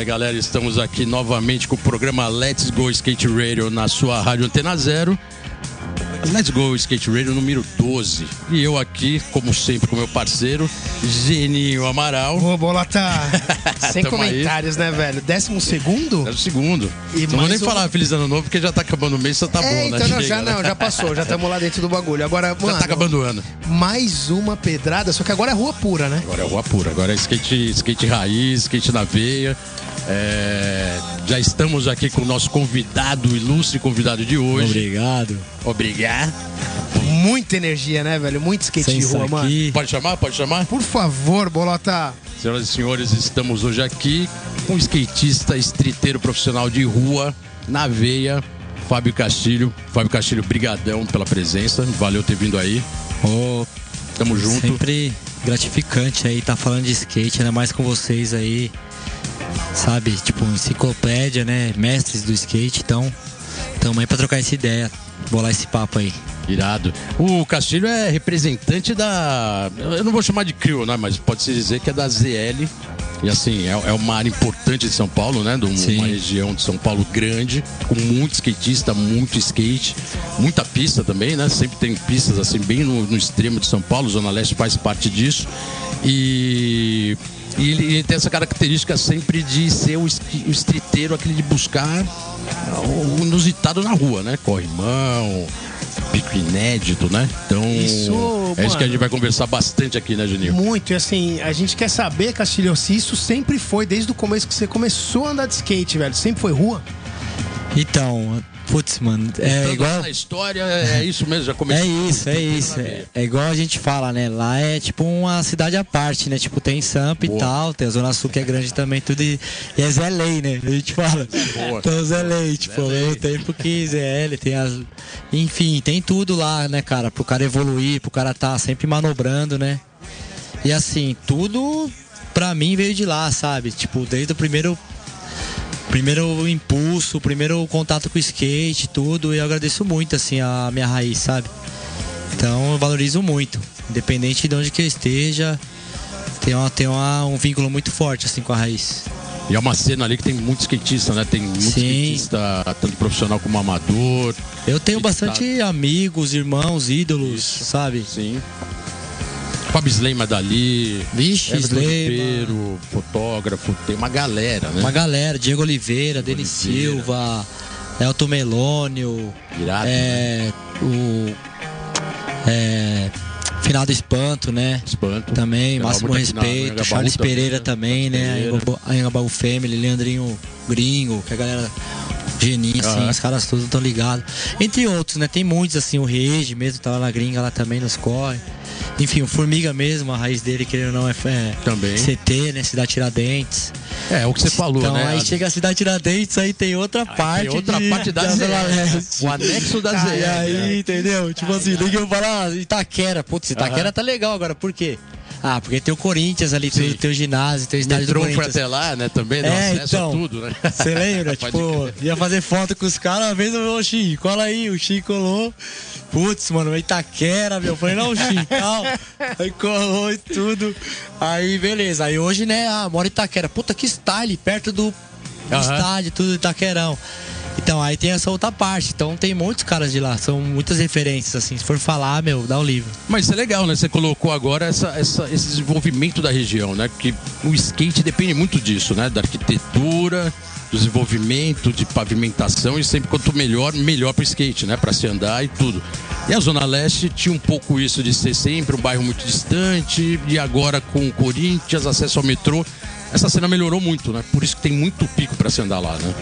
Aí, galera. Estamos aqui novamente com o programa Let's Go Skate Radio na sua rádio Antena Zero. Let's Go Skate Radio número 12. E eu aqui, como sempre, com meu parceiro, Geninho Amaral. Ô, bola tá. Sem Tamo aí. comentários, né, velho? Décimo segundo? É o segundo. E não vou nem um- falar Feliz Ano Novo, porque já tá acabando o mês, só tá é, bom, então né? não, já Chega, né? não, já passou, já estamos lá dentro do bagulho. Agora, Já mano, tá acabando o ano. mais uma pedrada, só que agora é rua pura, né? Agora é rua pura, agora é skate, skate raiz, skate na veia. É, já estamos aqui com o nosso convidado, ilustre convidado de hoje. Obrigado. Obrigado. Muita energia, né, velho? Muito skate de rua, mano. Pode chamar? Pode chamar? Por favor, Bolota. Senhoras e senhores, estamos hoje aqui com um skatista, streeteiro profissional de rua, na veia, Fábio Castilho. Fábio Castilho, brigadão pela presença, valeu ter vindo aí. Ô, Tamo junto. sempre gratificante aí estar falando de skate, ainda mais com vocês aí. Sabe, tipo, enciclopédia, né? Mestres do skate, então. Tamo aí pra trocar essa ideia. Bolar esse papo aí. Irado. O Castilho é representante da. Eu não vou chamar de CRIO, né? Mas pode-se dizer que é da ZL. E assim, é, é uma área importante de São Paulo, né? De um- Sim. uma região de São Paulo grande, com muito skatista, muito skate, muita pista também, né? Sempre tem pistas assim, bem no, no extremo de São Paulo, Zona Leste faz parte disso. E. E ele, ele tem essa característica sempre de ser o, o streeteiro, aquele de buscar o inusitado na rua, né? Corrimão, pico inédito, né? Então, Isso, é isso que a gente vai conversar bastante aqui, né, Juninho? Muito, e assim, a gente quer saber, Castilho, se isso sempre foi, desde o começo que você começou a andar de skate, velho, sempre foi rua? Então, putz, mano, é Estando igual. Na história, é isso mesmo, já É começou. isso, é isso. É, é igual a gente fala, né? Lá é tipo uma cidade à parte, né? Tipo, tem Sampa Boa. e tal, tem a Zona Sul que é grande também, tudo. E, e é Zé Lei, né? A gente fala. Boa. Então Zé Lei, tipo, ao mesmo tempo que ZL, tem as. Enfim, tem tudo lá, né, cara? Pro cara evoluir, pro cara tá sempre manobrando, né? E assim, tudo pra mim veio de lá, sabe? Tipo, desde o primeiro primeiro impulso, o primeiro contato com o skate, tudo, e eu agradeço muito, assim, a minha raiz, sabe? Então eu valorizo muito, independente de onde que eu esteja, tem, uma, tem uma, um vínculo muito forte, assim, com a raiz. E é uma cena ali que tem muito skatista, né? Tem muito Sim. skatista, tanto profissional como amador. Eu tenho bastante amigos, irmãos, ídolos, sabe? Sim. Fábio Sleima dali. Vixe. Ribeiro, fotógrafo, tem uma galera, né? Uma galera, Diego Oliveira, Denis Oliveira. Silva, Elton Melônio, Irado, né? é, o é, Finado Espanto, né? Espanto. Também, Canal máximo no respeito. Anhangabaú Charles Pereira né? também, né? Anhangabaú- Anhangabaú Family, Leandrinho Gringo, que a galera. Geninho, assim, Aham. os caras todos estão ligados. Entre outros, né? Tem muitos, assim, o Rege mesmo, lá na gringa, lá também nos corre. Enfim, o Formiga mesmo, a raiz dele, querendo ou não, é, é Também. CT, né? Cidade Tiradentes. É, o que você falou, então né? aí A- chega a Cidade Tiradentes, aí tem outra parte. Tem outra de- parte da ZL. Leste. O anexo da E ZL. aí, né? entendeu? Tipo assim, liga eu falar, ah, Itaquera. Putz, Itaquera tá legal agora, por quê? Ah, porque tem o Corinthians ali, tem, tem o ginásio, tem o estádio do Metrô foi Corinthians. até lá, né? Também, É, acesso então. a tudo, né? Você lembra? Tipo, ia fazer foto com os caras, uma vez eu ô Chico, cola aí, o Chico colou. Putz, mano, Itaquera, meu. Eu falei, não, Chico, calma. Aí colou e tudo. Aí, beleza. Aí hoje, né, ah, mora em Itaquera. Puta que style, perto do estádio, tudo Itaquerão. Então, aí tem essa outra parte. Então, tem muitos caras de lá. São muitas referências, assim. Se for falar, meu, dá o livro. Mas isso é legal, né? Você colocou agora essa, essa- esse desenvolvimento da região, né? Porque o skate depende muito disso, né? Da arquitetura, desenvolvimento, de pavimentação e sempre quanto melhor, melhor pro skate, né? Pra se andar e tudo. E a Zona Leste tinha um pouco isso de ser sempre um bairro muito distante e agora com o Corinthians, acesso ao metrô, essa cena melhorou muito, né? Por isso que tem muito pico pra se andar lá, né?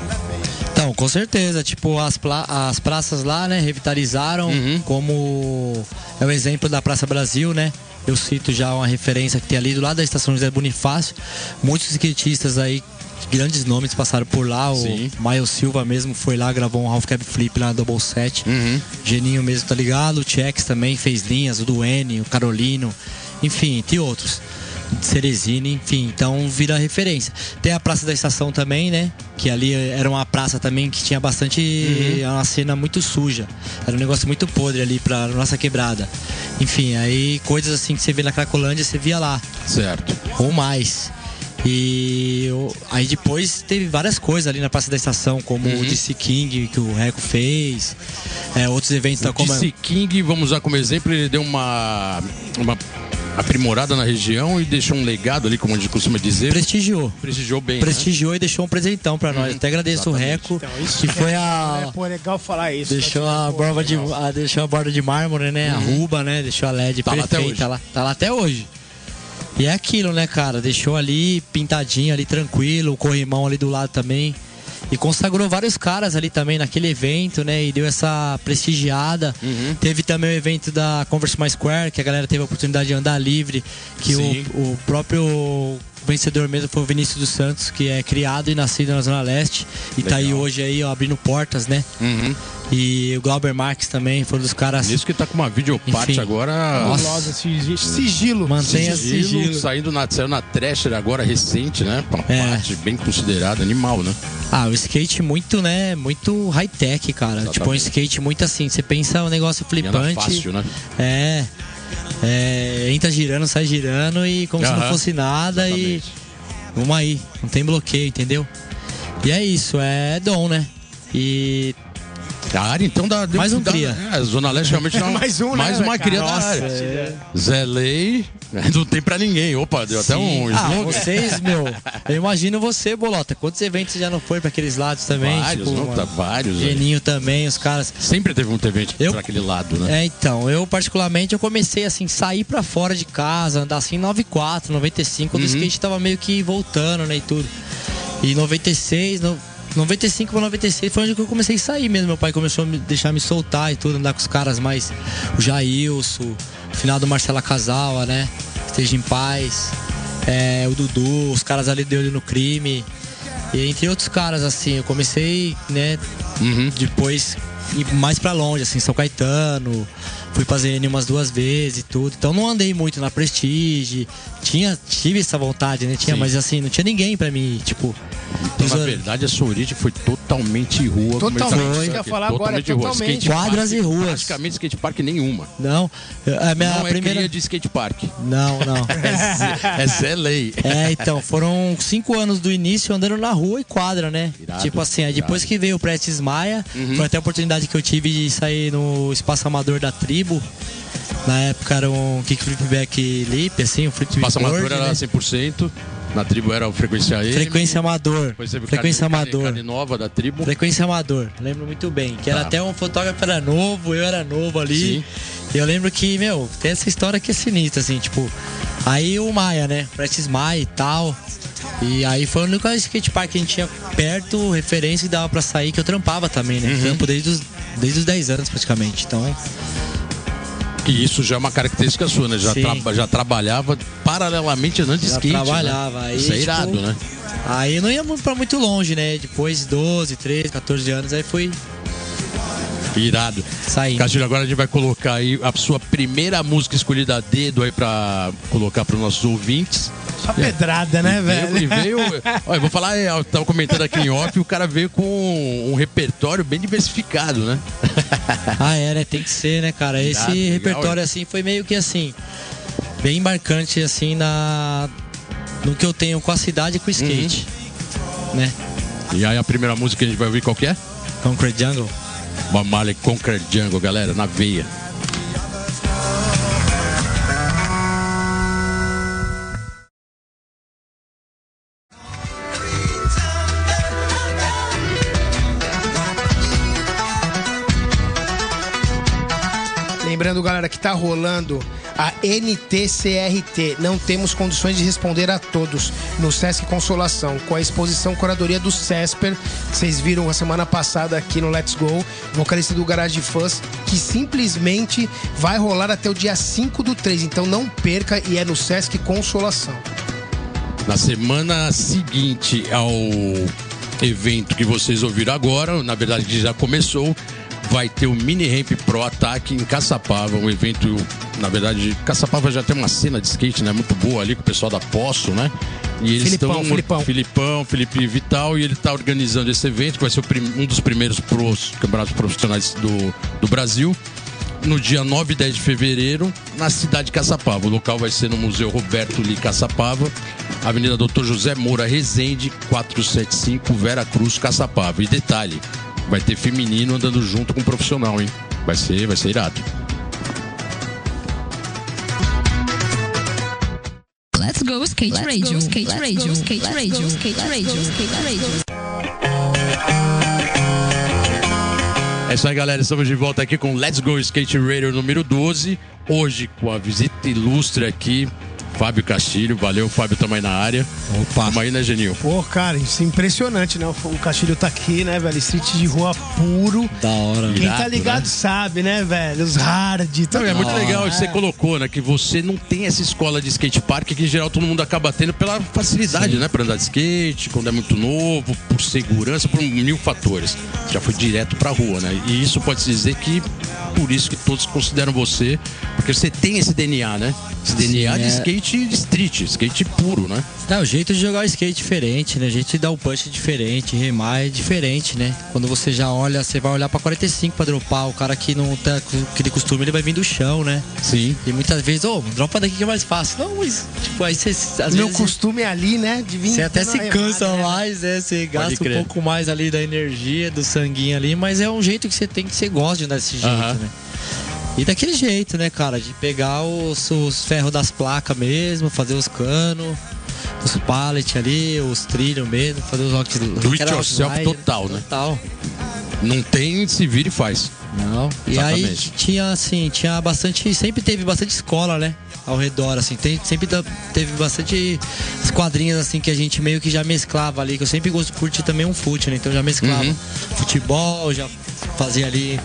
Então, com certeza. Tipo, as, pla- as praças lá, né, revitalizaram, Uhum. como é o exemplo da Praça Brasil, né? eu cito já uma referência que tem ali do lado da estação José Bonifácio. Muitos skatistas aí, grandes nomes passaram por lá. Sim. O Miles Silva mesmo foi lá, gravou um half cab flip lá na Double Set. Uhum. Geninho mesmo, tá ligado? O Chex também fez linhas, o Duane, o Carolino, enfim, tem outros. Cerezine, enfim, então vira referência. Tem a Praça da Estação também, né? Que ali era uma praça também que tinha bastante. uma cena muito suja. Era um negócio muito podre ali pra nossa quebrada. Enfim, aí coisas assim que você vê na Cracolândia, você via lá. Certo. Ou mais. E eu- aí depois teve várias coisas ali na Praça da Estação, como o DC King que o Reco fez, é, outros eventos da O como DC King, vamos usar como exemplo, ele deu uma, uma aprimorada na região e deixou um legado ali, como a gente costuma dizer. prestigiou. Prestigiou bem. né? Prestigiou e deixou um presentão pra nós. Até agradeço o Reco, Então, isso que foi é, a. pô, é legal falar isso. Deixou né? a Pô, borda de, legal. a, deixou a borda de mármore, né? A ruba, né? Deixou a LED Tá lá até perfeita hoje. lá. Tá lá até hoje. E é aquilo, né, cara? Deixou ali pintadinho, ali tranquilo, o corrimão ali do lado também. E consagrou vários caras ali também naquele evento, né? E deu essa prestigiada. Uhum. Teve também o evento da Converse My Square, que a galera teve a oportunidade de andar livre. Que Sim. o, o próprio vencedor mesmo foi o Vinícius dos Santos, que é criado e nascido na Zona Leste. E tá aí Legal. hoje aí, ó, abrindo portas, né? Uhum. E o Glauber Marques também foi um dos caras. Nisso que tá com uma videoparte Enfim. agora. Fabulosa, sigilo. sigilo. Mantenha Sigilo, sigilo. saindo na, saiu na Thrasher agora recente, né? Uma É. parte bem considerada, animal, né? Ah, o skate muito, né? Muito high-tech, cara. Exatamente. Tipo, um skate muito assim. Você pensa um negócio E flipante. fácil, né? É. É, entra girando, sai girando e como se não fosse nada e Exatamente. vamos aí, não tem bloqueio, entendeu? E é isso, é dom, né? E A área, então, da. Mais um da- cria. É, Zona Leste realmente não. Mais um, né, Mais uma cara? cria da Nossa, área. é. Zé Lei. Não tem pra ninguém. Opa, deu até um ah, slogan. vocês, meu, eu imagino você, Bolota. Quantos eventos você já não foi pra aqueles lados também? Vários, tipo, não, tá vários. né? Geninho também, os caras. Sempre teve muito evento Eu- pra aquele lado, né? É, então, eu particularmente eu comecei assim, sair pra fora de casa, andar assim 94, 95, quando o Uhum. skate tava meio que voltando, né, e tudo. E 96, no, 95 pra 96 foi onde eu comecei a sair mesmo. Meu pai começou a me deixar me soltar e tudo, andar com os caras mais. O Jailson, o final do Marcela Casalva, né? Esteja em paz. é, o Dudu, os caras ali de olho no crime. E entre outros caras, assim, eu comecei, né, Uhum. depois ir mais pra longe, assim, São Caetano. Fui pra ZN umas duas vezes e tudo. Então não andei muito na Prestige. Tinha, tive essa vontade, né? Tinha, Sim. mas assim, não tinha ninguém pra mim, tipo. Então, na verdade, a sua origem foi totalmente rua. Totalmente, isso que eu ia aqui, falar agora, totalmente rua. totalmente. Skate Quadras park, e ruas. Praticamente skate park nenhuma. Não. A minha não é primeira. cria de skate park. Não, não. É Zé Lei. É, então, foram cinco anos do início andando na rua e quadra, né? Irado, tipo assim, aí depois irado. que veio o Prestes Maia, Uhum. foi até a oportunidade que eu tive de sair no espaço amador da tribo. Na época era um kickflip back lip, assim, um flip Passa board, amador era né? 100%. Na tribo era o frequência M. Frequência amador. Frequência carne, amador. Carne, nova da tribo. Frequência amador, lembro muito bem. Que era Tá. até um fotógrafo era novo, eu era novo ali. Sim. E eu lembro que, meu, tem essa história que é sinistra, assim, tipo. Aí o Maia, né? Prestes Maia e tal. E aí foi o único skate park que a gente tinha perto, referência que dava pra sair, que eu trampava também, Uhum. né? Trampo desde os, desde os 10 anos praticamente. Então, E isso já é uma característica sua, né? Já, traba- já trabalhava paralelamente andando de Já skate. né? trabalhava, aí, Isso é tipo, irado, né? aí não ia muito pra muito longe, né? Depois de 12, 13, 14 anos, aí fui Irado. saindo. Castilho, agora a gente vai colocar aí a sua primeira música escolhida a dedo aí pra colocar pros nossos ouvintes. Só pedrada, né, E veio- E velho? veio. Olha, eu vou falar, é, eu tava comentando aqui em off, o cara veio com um repertório bem diversificado, né? Ah, é, né? Tem que ser, né, cara? Esse legal, repertório, é. assim, foi meio que assim, bem marcante, assim, na. No que eu tenho com a cidade e com o skate. Uhum. Né? E aí a primeira música que a gente vai ouvir qual que é? Concrete Jungle. Bob Marley Conquer Jungle, galera, na veia. Lembrando, galera, que tá rolando a NTCRT. Não temos condições de responder a todos no Sesc Consolação, com a exposição Curadoria do Cesper, que vocês viram a semana passada aqui no Let's Go, vocalista do Garage Fãs, que simplesmente vai rolar até o dia 5 do 3. Então não perca e é no Sesc Consolação. Na semana seguinte ao evento que vocês ouviram agora, na verdade já começou, vai ter o Mini Ramp Pro Ataque em Caçapava, um evento, na verdade, Caçapava já tem uma cena de skate, né, muito boa ali com o pessoal da Poço, né? E eles Filipão, estão Filipão. Filipão, Felipe Vital e ele está organizando esse evento, que vai ser prim- um dos primeiros pros, campeonatos profissionais do, do Brasil. No dia 9 e 10 de fevereiro, na cidade de Caçapava. O local vai ser no Museu Roberto Li Caçapava, Avenida Doutor José Moura Rezende, 475, Vera Cruz, Caçapava. E detalhe, vai ter feminino andando junto com o profissional, hein? Vai ser, vai ser irado. Let's go skate radio. Skate radio. Skate radio. Skate radio. Skate radio. É isso aí, galera. Estamos de volta aqui com Let's Go Skate Radio número 12. Hoje com a visita ilustre aqui, Fábio Castilho. Valeu, Fábio, também na área. Opa. Tamo aí, né, Genil? Pô, cara, isso é impressionante, né? O Castilho tá aqui, né, velho? Street de rua puro. Da hora. Quem Irado, tá ligado né? sabe, né, velho? Os hard. Não, é muito Ah, legal é. que você colocou, né? Que você não tem essa escola de skate park que em geral todo mundo acaba tendo pela facilidade, né? Pra andar de skate, quando é muito novo, por segurança, por mil fatores. Já foi direto pra rua, né? E isso pode se dizer que por isso que todos consideram você, porque você tem esse DNA, né? Esse DNA de é. skate de street, skate puro, né? Não, o jeito de jogar o skate é diferente, né? O jeito de dar o punch é diferente, remar é diferente, né? Quando você já olha, você vai olhar pra 45 pra dropar, o cara que não tá com aquele costume, ele vai vir do chão, né? Sim. E muitas vezes, ô, dropa daqui que é mais fácil. Não, mas, tipo, aí você, às Meu vezes, costume é ali, né? De vir você até se cansa remada, né? mais, né? Você gasta um pouco mais ali da energia, do sanguinho ali, mas é um jeito que você tem que você gosta de andar desse jeito, Aham. né? E daquele jeito, né, cara? De pegar os, os ferros das placas mesmo, fazer os canos, os pallets ali, os trilhos mesmo, fazer os rock Do it yourself total, né? Total. Não tem, se vira e faz. Não. E aí Exatamente. tinha assim, tinha bastante, sempre teve bastante escola, né? Ao redor, assim, tem, sempre da- teve bastante as quadrinhas assim que a gente meio que já mesclava ali, que eu sempre gosto de curtir também um fute, né? Então já mesclava Uhum. futebol, já fazia ali.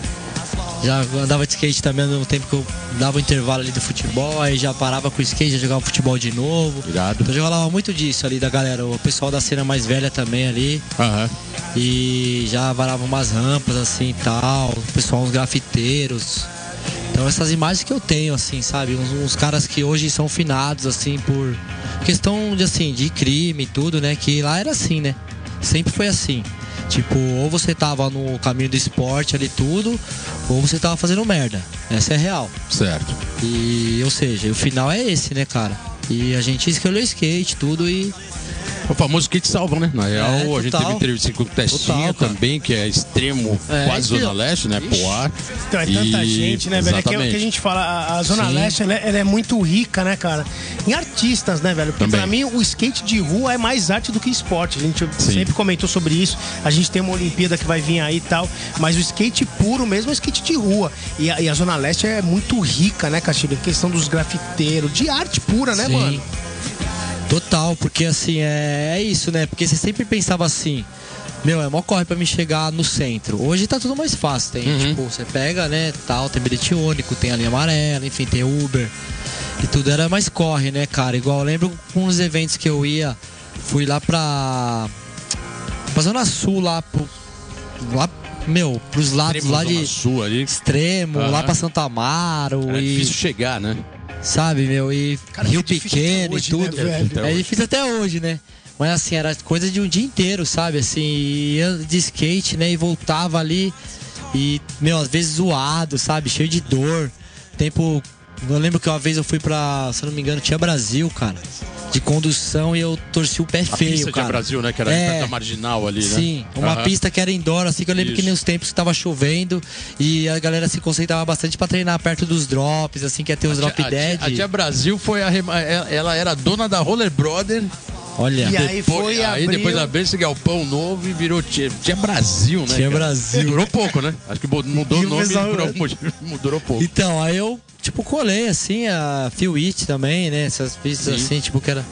Já andava de skate também no tempo que eu dava o intervalo ali do futebol, aí já parava com o skate, já jogava futebol de novo. Irado. Então já rolava muito disso ali da galera, o pessoal da cena mais velha também ali. Aham. E já varava umas rampas assim e tal, o pessoal, uns grafiteiros. Então essas imagens que eu tenho, assim, sabe? Uns, uns caras que hoje são finados, assim, por questão de assim, de crime e tudo, né? Que lá era assim, né? Sempre foi assim. Tipo, ou você tava no caminho do esporte ali tudo, ou você tava fazendo merda. Essa é real. Certo. E, ou seja, o final é esse, né, cara? E a gente escolheu skate, tudo e O famoso kit salva, né? Na real, a gente teve entrevista com o Testinha Total, também, que é extremo, É, quase Zona Leste, né? Ixi. Poar. Então é tanta E- gente, né, velho? É que, é o que a Exatamente. gente fala, a, a Zona Sim. Leste ela, é- ela é muito rica, né, cara? Em artistas, né, velho? Porque Também. pra mim o skate de rua é mais arte do que esporte. A gente Sim. sempre comentou sobre isso. A gente tem uma Olimpíada que vai vir aí e tal. Mas o skate puro mesmo é o skate de rua. E a, e a Zona Leste é muito rica, né, Castilho? Em questão dos grafiteiros, de arte pura, né, Sim. mano? Total, porque assim, é, é isso, né? Porque você sempre pensava assim, meu, é mó corre pra me chegar no centro. Hoje tá tudo mais fácil. Tem, Uhum. tipo, você pega, né, tal, tem bilhete único, tem a linha amarela, enfim, tem Uber. E tudo era mais corre, né, cara? Igual eu lembro com os eventos que eu ia, fui lá pra. pra Zona Sul, lá pro. Lá, meu, pros lados lá Zona de. Sul ali. Extremo, Aham. lá pra Santa Amaro Era e. difícil chegar, né? Sabe, meu, e Cara, Rio é Pequeno hoje, e tudo. né, velho? Até é hoje. difícil até hoje, né? Mas assim, era coisa de um dia inteiro, sabe? Assim, ia de skate, né? E voltava ali. E, meu, às vezes zoado, sabe? Cheio de dor. Tempo. Eu lembro que uma vez eu fui pra, se eu não me engano, tinha Brasil, cara. De condução e eu torci o pé A feio, pista cara. de Brasil, né? Que era É. perto marginal ali, né? Sim, uma Aham. pista que era indoor, assim, que eu lembro Isso. que nos tempos que tava chovendo e a galera se concentrava bastante pra treinar perto dos drops, assim, que ia ter os A drop tia- a tia- dead. A tia Brasil foi a ela ela era dona da Roller Brother Olha. E aí Depois- foi aí depois abriu esse galpão novo e virou. Tinha, tinha Brasil, né? Tinha cara? Brasil. Durou pouco, né? Acho que mudou E o nome pessoal- por algum motivo. Durou pouco. Então, aí eu, tipo, colei assim, a Phil It também, né? Essas pistas Sim. assim, tipo, que era.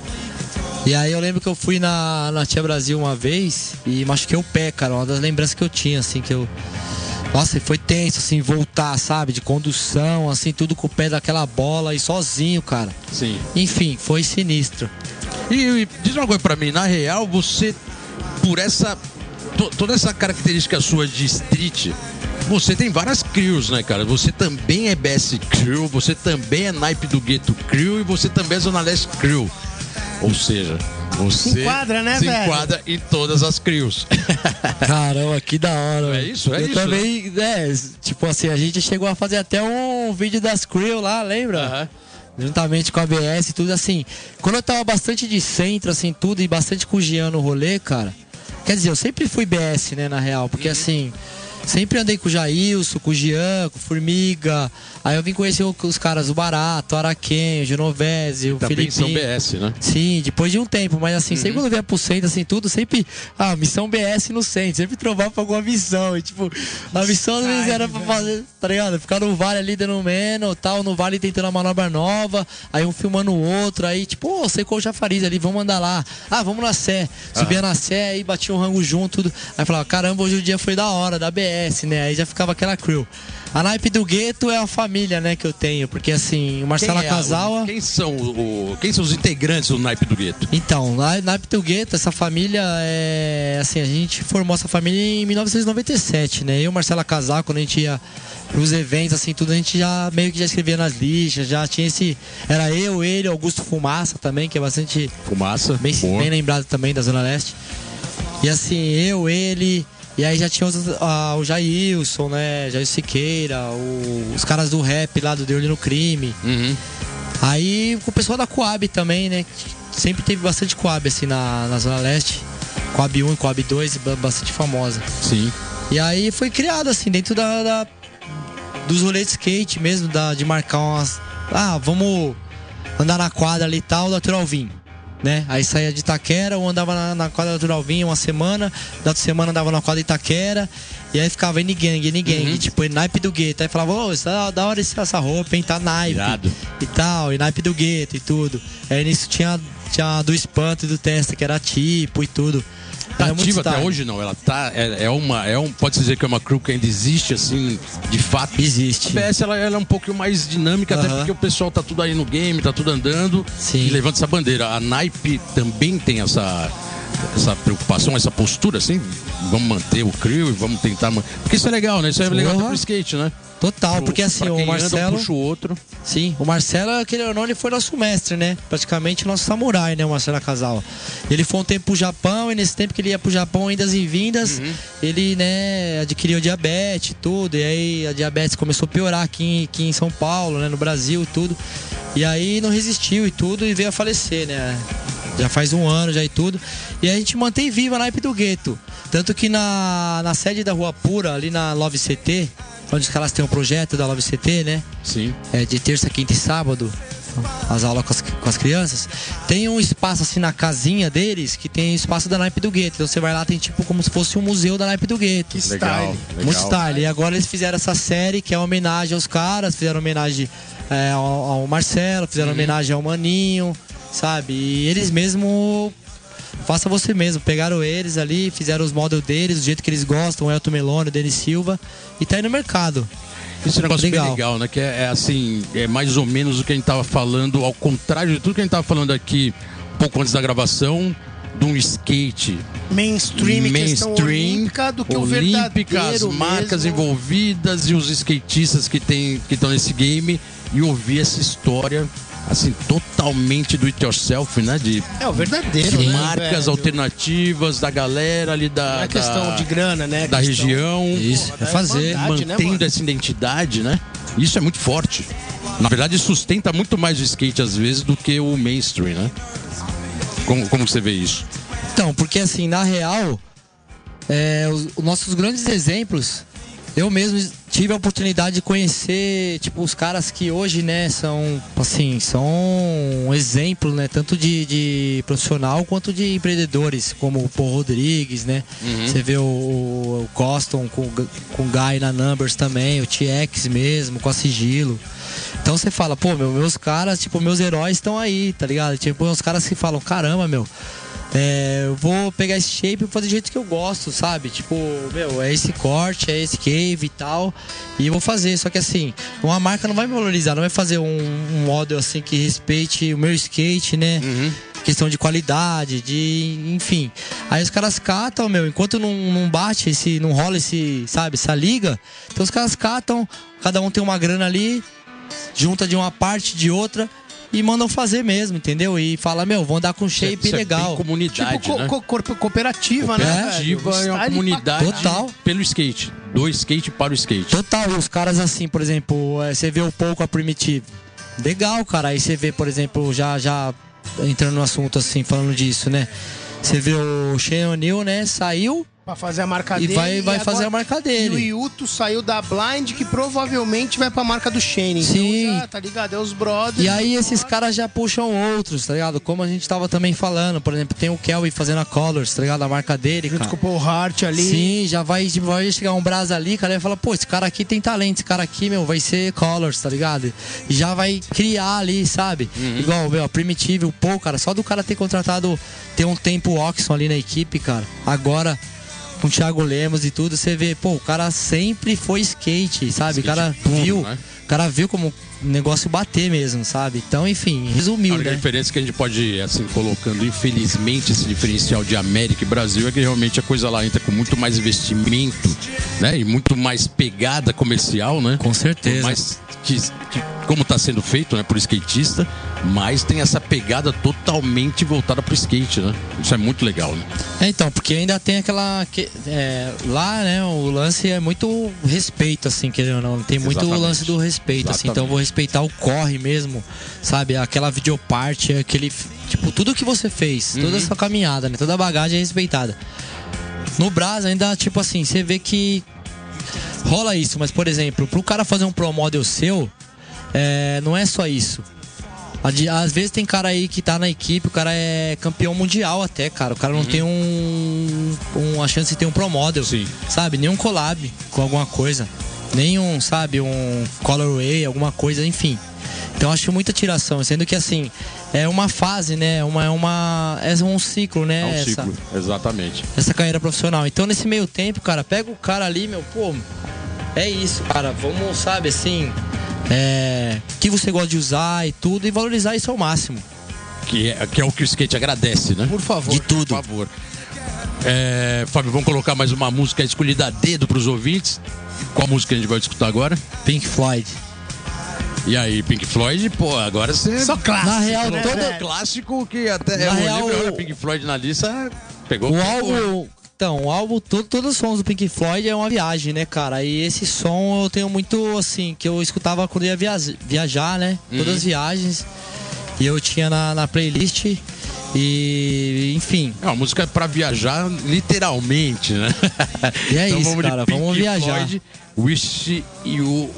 E aí eu lembro que eu fui na, na Tia Brasil uma vez e machuquei o pé, cara. Uma das lembranças que eu tinha, assim, que eu. Nossa, e foi tenso, assim, voltar, sabe? De condução, assim, tudo com o pé daquela bola e sozinho, cara. Sim. Enfim, foi sinistro. E, e diz uma coisa pra mim, na real, você, por essa. to- toda essa característica sua de street, você tem várias crews, né, cara? Você também é BS Crew, você também é naipe do Gueto Crew e você também é Zona Leste Crew. Ou seja, você Se enquadra, né, se velho? enquadra em todas as crews. Caramba, que da hora. É isso, é eu isso, também, né? Tipo assim, a gente chegou a fazer até um vídeo das Crew lá, lembra? Aham. Juntamente com a ABS e tudo assim. Quando eu tava bastante de centro, assim, tudo, e bastante com o rolê, cara. Quer dizer, eu sempre fui BS, né, na real, porque Uhum. assim. Sempre andei com o Jailson, com o Jean, com o Formiga. Aí eu vim conhecer os caras, o Barato, o Araquém, o Genovese, o Também são Filipinho. BS, né? Sim, depois de um tempo, mas assim, Uhum. sempre quando eu vinha pro centro, assim, tudo, sempre. Ah, missão BS no centro, sempre trovava pra alguma missão. E tipo, a missão às vezes era pra fazer, tá ligado? Ficar no vale ali dando menos, tal, no vale tentando a manobra nova, aí um filmando o outro, aí tipo, ô, secou o chafariz ali, vamos andar lá. Ah, vamos na Sé. Subia na Sé, aí batia um rango junto, tudo. Aí falava, caramba, hoje o dia foi da hora, da BS, né? Aí já ficava aquela crew. A naipe do gueto é a família, né, que eu tenho, porque assim, o Marcelo Quem é. Quem são, o, quem são os integrantes do naipe do Gueto? Então, na, na Pitugueta, essa família é. Assim, a gente formou essa família em 1997, né? Eu e o Marcela Casal, quando a gente ia pros eventos, assim, tudo, a gente já meio que já escrevia nas lixas, já tinha esse. Era eu, ele, Augusto Fumaça também, que é bastante. Fumaça. Bem, bem lembrado também da Zona Leste. E assim, eu, ele. E aí já tinha os, ah, o Jailson, né? Jair Siqueira, o- os caras do rap lá do De Olho no Crime. Uhum. Aí com o pessoal da Coab também, né? Sempre teve bastante Coab assim na, na Zona Leste. Coab 1 e Coab 2, ba- bastante famosa. Sim. E aí foi criado assim, dentro da, da- dos rolês de skate mesmo, da, de marcar umas. Ah, vamos andar na quadra ali e tal, da Turalvim. Né? Aí saía de Itaquera, ou andava na, na quadra da Turalvim uma semana, da outra semana andava na quadra de Itaquera, e aí ficava N gang, N gang, Uhum. tipo, naipe do gueto. Aí falava, ô, isso é da hora essa roupa, hein? Tá naipe Irado. e tal, e naipe do gueto e tudo. Aí nisso tinha, tinha do espanto e do testa, que era tipo e tudo. Tá muito ativa até style. hoje não? Ela tá. É, é uma. É um, pode dizer que é uma crew que ainda existe, assim, de fato. Existe. A BS ela, ela é um pouco mais dinâmica, até Aham. porque o pessoal tá tudo aí no game, tá tudo andando Sim. e levanta essa bandeira. A Naipe também tem essa. Essa preocupação, essa postura, assim, vamos manter o crew e vamos tentar. man- Porque isso é legal, né? Isso é legal Porra. pro skate, né? Total, Pro- porque assim, o quem anda, um Marcelo. puxa o outro. Sim, o Marcelo, aquele ou não, ele foi nosso mestre, né? Praticamente nosso samurai, né? O Marcelo Casal. Ele foi um tempo pro Japão e nesse tempo que ele ia pro Japão, indas e vindas, Uhum. ele, né, adquiriu diabetes e tudo. E aí a diabetes começou a piorar aqui, aqui em São Paulo, né? No Brasil e tudo. E aí não resistiu e tudo e veio a falecer, né? Já faz um ano já e tudo. E a gente mantém viva a naipe do gueto. Tanto que na, na sede da Rua Pura, ali na Love CT, onde os caras têm um projeto da Love CT, né? Sim. é, de terça, quinta e sábado, as aulas com as, com as crianças, tem um espaço assim na casinha deles que tem espaço da naipe do gueto. Então você vai lá, tem tipo como se fosse um museu da naipe do gueto. Que Legal. style. legal. Muito style. E agora eles fizeram essa série que é uma homenagem aos caras, fizeram homenagem é, ao, ao Marcelo, fizeram Uhum. homenagem ao Maninho, sabe? E eles mesmo. Faça você mesmo, pegaram eles ali, fizeram os models deles, do jeito que eles gostam, o Elton Meloni, o Denis Silva, e tá aí no mercado. Esse negócio Legal. bem legal, né? Que é, é assim, é mais ou menos o que a gente tava falando, ao contrário de tudo que a gente tava falando aqui um pouco antes da gravação, de um skate Mainstream, questão olímpica do que o olímpica, as marcas mesmo. envolvidas e os skatistas que tem que estão nesse game e ouvir essa história assim totalmente do it yourself, né? De, É o verdadeiro, de né, marcas velho? alternativas da galera ali da Não é questão da- de grana, né? da Questão- região. Isso, é É fazer. né, mantendo mano? essa identidade, né? Isso é muito forte. Na verdade, sustenta muito mais o skate às vezes do que o mainstream, né? Como, como você vê isso? Então, porque assim, na real, é, os, os nossos grandes exemplos eu mesmo tive a oportunidade de conhecer, tipo, os caras que hoje, né, são, assim, são um exemplo, né, tanto de, de profissional quanto de empreendedores, como o Paul Rodrigues, né? Você vê o, o Coston com, com o Guy na Numbers também, o TX mesmo, com a Sigilo. Então você fala, pô, meu, meus caras, tipo, meus heróis estão aí, tá ligado? Tipo, uns caras que falam, caramba, meu, é, eu vou pegar esse shape e fazer do jeito que eu gosto, sabe? Tipo, meu, é esse corte, é esse cave e tal. E eu vou fazer. Só que assim, uma marca não vai me valorizar, não vai fazer um, um model assim que respeite o meu skate, né? Questão de qualidade, de. enfim. Aí os caras catam, meu, enquanto não, não bate, esse, não rola esse, sabe, essa liga, então os caras catam, cada um tem uma grana ali, junta de uma parte de outra e mandam fazer mesmo, entendeu? E fala, meu, vou andar com shape é legal. bem comunidade, Tipo, co- né? co- corpo- cooperativa, né? Cooperativa velho? é uma comunidade Total. pelo skate. Do skate para o skate. Total, os caras assim, por exemplo, é, você vê o pouco a Primitive. Legal, cara. Aí você vê, por exemplo, já, já entrando no assunto assim, falando disso, né? Você vê o Shane O'Neill, né? Saiu Pra fazer a marca e dele. vai, vai agora- fazer a marca dele. E o Yuto saiu da Blind, que provavelmente vai pra marca do Shane. Sim. Então já, tá ligado? É os brothers. E aí esses caras já puxam outros, tá ligado? Como a gente tava também falando, por exemplo, tem o Kelvin fazendo a Colors, tá ligado? A marca dele, Junto cara. com o Paul Hart ali. Sim, já vai, tipo, vai chegar um brasa ali, cara, e vai falar, pô, esse cara aqui tem talento, esse cara aqui, meu, vai ser Colors, tá ligado? E já vai criar ali, sabe? Igual, meu, a Primitive, o Paul, cara, só do cara ter contratado, ter um tempo Oxon ali na equipe, cara. Agora, com o Thiago Lemos e tudo, você vê, pô, o cara sempre foi skate, sabe? o cara viu, né? o cara viu como o negócio bater mesmo, sabe? Então, enfim, resumiu, A única né? diferença que a gente pode, assim, colocando, infelizmente, esse diferencial de América e Brasil é que realmente a coisa lá entra com muito mais investimento, né? E muito mais pegada comercial, né? Com certeza. Mas que, que- como está sendo feito, né, por skatista, mas tem essa pegada totalmente voltada pro skate, né? Isso é muito legal, né? É, então, porque ainda tem aquela. que- é, lá, né, o lance é muito respeito, assim, querendo ou não. Tem muito Exatamente. lance do respeito, assim. Então eu Exatamente. vou respeitar o corre mesmo, sabe? Aquela videoparte, aquele. Tipo, tudo que você fez, toda a sua caminhada, né? Toda a bagagem é respeitada. No Brás ainda, tipo assim, você vê que rola isso, mas por exemplo, pro cara fazer um pro model seu, é, não é só isso. Às vezes tem cara aí que tá na equipe, o cara é campeão mundial até, cara. O cara não tem um, um- a chance de ter um pro model, Sim. sabe? Nenhum collab com alguma coisa. Nenhum, sabe, um colorway, alguma coisa, enfim. Então acho muita tiração, sendo que assim, é uma fase, né? Uma, é uma. É um ciclo, né? É um essa, ciclo, exatamente. essa carreira profissional. Então, nesse meio tempo, cara, pega o cara ali, meu, pô, é isso, cara. Vamos, sabe, assim, é, que você gosta de usar e tudo, e valorizar isso ao máximo. Que é, que é o que o skate agradece, né? Por favor. De tudo. Por favor. É, Fábio, vamos colocar mais uma música escolhida a dedo pros ouvintes. Qual música a gente vai escutar agora? Pink Floyd. E aí, Pink Floyd, pô, agora você. Só clássico. Na real, todo- velho? clássico que até Na eu real, o- Pink Floyd na lista, pegou. O álbum. Então, o álbum, todo, todos os sons do Pink Floyd é uma viagem, né, cara? E esse som eu tenho muito, assim, que eu escutava quando ia viaja- viajar, né? Todas as viagens. E eu tinha na, na playlist. E, enfim, É uma música pra viajar literalmente, né? E é isso, de cara, vamos viajar. Floyd, Wish You.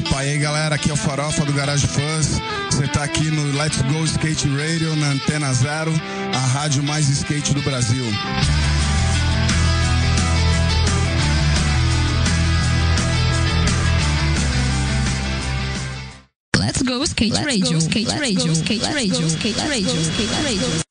Opa, e aí galera, aqui é o Farofa do Garage Fãs. Você tá aqui no Let's Go Skate Radio, na Antena Zero, a rádio mais skate do Brasil. Let's go skate radio. Skate radio. Skate radio. Skate radio. Skate radio.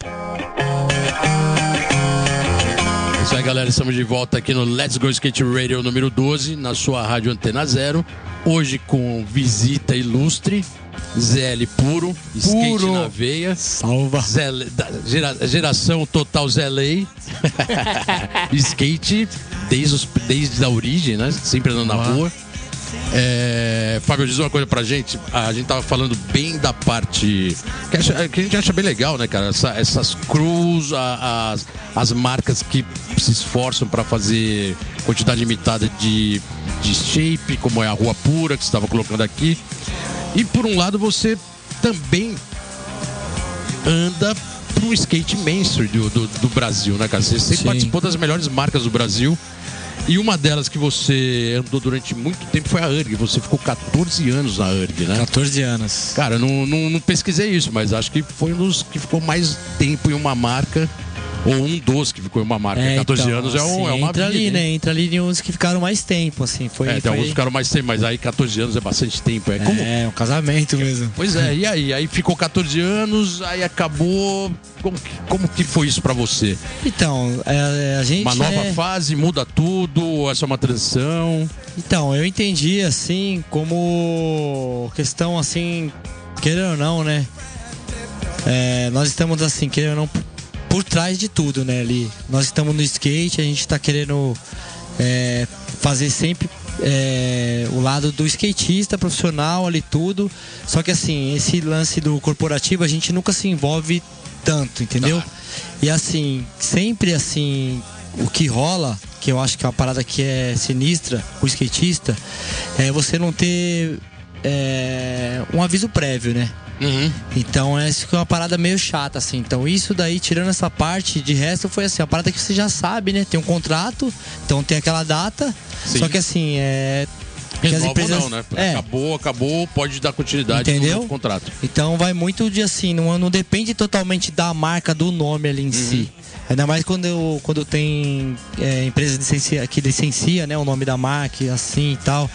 Isso aí, galera. Estamos de volta aqui no Let's Go Skate Radio número 12, na sua rádio Antena Zero. Hoje com visita ilustre, ZL puro, skate Puro. na veia. salva. Zé- gera- geração total Zé Lei. Skate desde, os- desde a origem, né? Sempre andando na rua. É, Fábio, diz uma coisa pra gente. A gente tava falando bem da parte. Que, acha- que a gente acha bem legal, né, cara? Essa- essas crews, a- as, as marcas que se esforçam pra fazer quantidade limitada de, de shape, como é a Rua Pura, que você estava colocando aqui. E por um lado, você também anda pro skate mainstream do, do, do Brasil, né, cara? Você sempre Sim. participou das melhores marcas do Brasil. E uma delas que você andou durante muito tempo foi a URG. Você ficou 14 anos na URG, né? 14 anos. Cara, não, não, não pesquisei isso, mas acho que foi um dos que ficou mais tempo em uma marca. Ou um dos que ficou em uma marca. 14 então, anos é, um, assim, é uma entra vida, ali, hein? né? Entra ali em uns que ficaram mais tempo, assim. Foi, É, tem foi... ficaram mais tempo, mas aí 14 anos é bastante tempo. É como. É, um casamento mesmo. Pois é, e aí? Aí ficou 14 anos, aí acabou. Como que, como que foi isso pra você? Então, é, a gente. Uma nova é- fase, muda tudo, ou é só uma transição? Então, eu entendi assim como questão assim, querendo ou não, né? É, nós estamos assim, querendo ou não, por- trás de tudo, né, ali. Nós estamos no skate, a gente está querendo é, fazer sempre é, o lado do skatista profissional ali tudo. Só que assim, esse lance do corporativo a gente nunca se envolve tanto, entendeu? E assim, sempre assim, o que rola, que eu acho que é uma parada que é sinistra, o skatista, é você não ter é, um aviso prévio, né? Então essa que é uma parada meio chata, assim. Então isso daí, tirando essa parte, de resto foi assim, uma parada que você já sabe, né? Tem um contrato, então tem aquela data. Sim. Só que assim, é. as empresas- não, né? É, Acabou, acabou, pode dar continuidade Entendeu? no contrato. então vai muito de assim, não, não depende totalmente da marca do nome ali em si. Ainda mais quando, eu, quando tem é, empresa licencia, que licencia né, o nome da marca e assim e tal.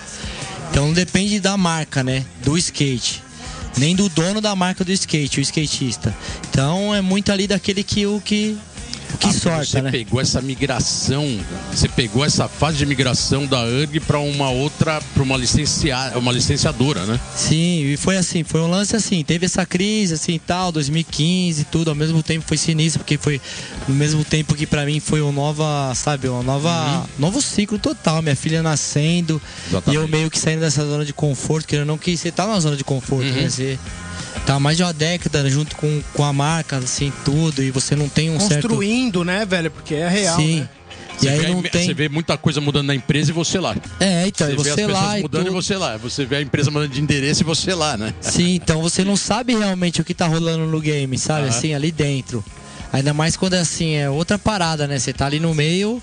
Então não depende da marca, né? Do skate. Nem do dono da marca do skate, o skatista. Então é muito ali daquele que o que, que Ah, sorta, você né? pegou essa migração, você pegou essa fase de migração da URG para uma outra, para uma licenciada, uma licenciadora, né? Sim, e foi assim, foi um lance assim, teve essa crise assim e tal, 2015 e tudo, ao mesmo tempo foi sinistro, porque foi no mesmo tempo que pra mim foi uma nova, sabe, uma nova, novo ciclo total, minha filha nascendo, Exatamente. e eu meio que saindo dessa zona de conforto, querendo ou não que você tá numa zona de conforto, né? Você tá mais de uma década junto com, com a marca, assim, tudo, e você não tem um certo... Construindo, né, velho? Porque é real, Sim. né? E Você aí vê, não tem... você vê muita coisa mudando na empresa e você lá. É, então, e Você, vê as você pessoas lá e mudando e tudo. você lá. Você vê a empresa mudando de endereço e você lá, né? Sim, então você não sabe realmente o que tá rolando no game, sabe? Aham. Assim, ali dentro. Ainda mais quando é assim, é outra parada, né? Você tá ali no meio,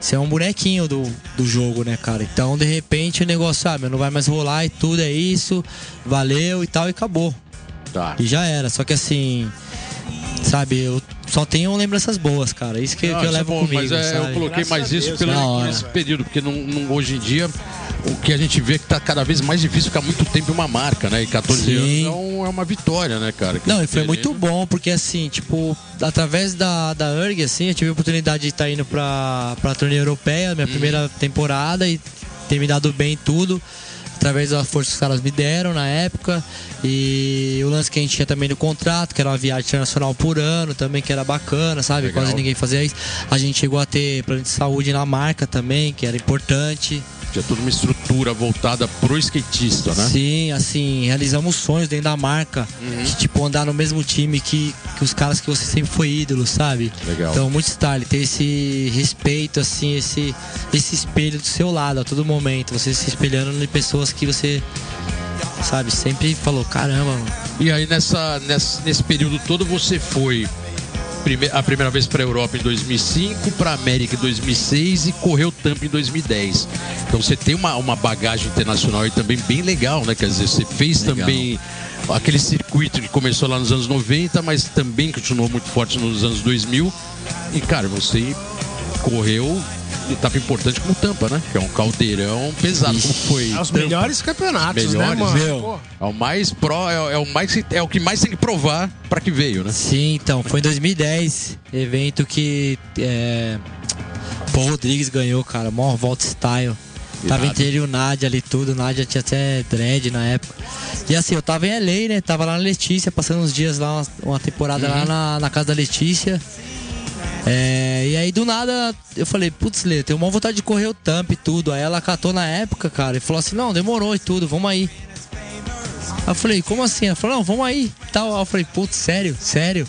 você é um bonequinho do, do jogo, né, cara? Então, de repente, o negócio, sabe, não vai mais rolar e tudo, é isso, valeu e tal, e acabou. Tá. E já era. Só que assim, sabe, eu só tenho lembranças boas, cara. Isso que, Não, que eu isso é levo bom, comigo, mas é, eu coloquei Graças mais isso Deus, pelo, da por hora. esse período, porque não, não- hoje em dia o que a gente vê é que tá cada vez mais difícil ficar muito tempo em uma marca, né? E 14 Sim. anos é, um- é uma vitória, né, cara? Que Não, tá e foi muito bom, porque assim, tipo, através da, da URG, assim, eu tive a oportunidade de estar indo pra, pra turnê europeia, minha primeira temporada, e ter me dado bem em tudo. Através da força que os caras me deram na época. E o lance que a gente tinha também no contrato, que era uma viagem internacional por ano, também, que era bacana, sabe? Legal. Quase ninguém fazia isso. A gente chegou a ter plano de saúde na marca também, que era importante. Tinha toda uma estrutura voltada pro skatista, né? Sim, assim, realizamos sonhos dentro da marca. Uhum. De, tipo, andar no mesmo time que, que os caras que você sempre foi ídolo, sabe? Legal. Então, muito style. Ter esse respeito, assim, esse, esse espelho do seu lado a todo momento. Você se espelhando em pessoas que você, sabe, sempre falou: caramba, mano. E aí nessa, nessa- nesse período todo você foi a primeira vez para a Europa em 2005, para a América em 2006 e correu Tampa em 2010. Então você tem uma, uma bagagem internacional aí também bem legal, né? Quer dizer, você fez Legal. também aquele circuito que começou lá nos anos 90, mas também continuou muito forte nos anos 2000. E cara, você correu etapa importante como Tampa, né? Que é um caldeirão pesado. Como foi? É os Tampa? melhores campeonatos, Melhores, né, mano? meu. É o mais pró, é, é o mais é o que mais tem que provar para que veio, né? Sim, então, foi em 2010, evento que é, Paul Rodrigues ganhou, cara, maior volta style. Tava Irado. entre ele e o Nádia ali tudo, o Nádia tinha até dread na época. E assim, eu tava em LA, né? Tava lá na Letícia, passando uns dias lá, uma, uma temporada lá na, na casa da Letícia. É, e aí do nada eu falei, putz, Lê, tenho uma vontade de correr o tamp e tudo. Aí ela catou na época, cara, e falou assim, não, demorou e tudo, vamos aí. Aí eu falei, como assim? Ela falou, não, vamos aí. Tal. Aí eu falei, putz, sério, sério.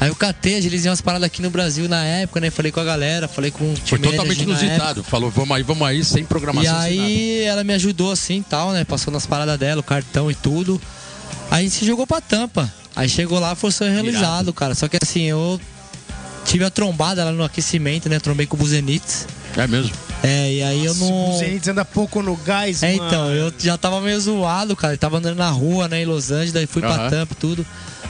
Aí eu catei, agilizei umas paradas aqui no Brasil na época, né? Falei com a galera, falei com o Foi totalmente inusitado. Falou, vamos aí, vamos aí, sem E programação. nada. aí ela me ajudou assim tal, né? Passou nas paradas dela, o cartão e tudo. Aí se jogou pra tampa. Aí chegou lá, foi realizado, cara. Só que assim, eu tive a trombada lá no aquecimento, né? Trombei com o Buzenitz. É mesmo? É, e aí eu não. O Zenit anda pouco no gás, É, mano. então, eu já tava meio zoado, cara. Eu tava andando na rua, né, em Los Angeles, daí fui pra Aham. Tampa e tudo.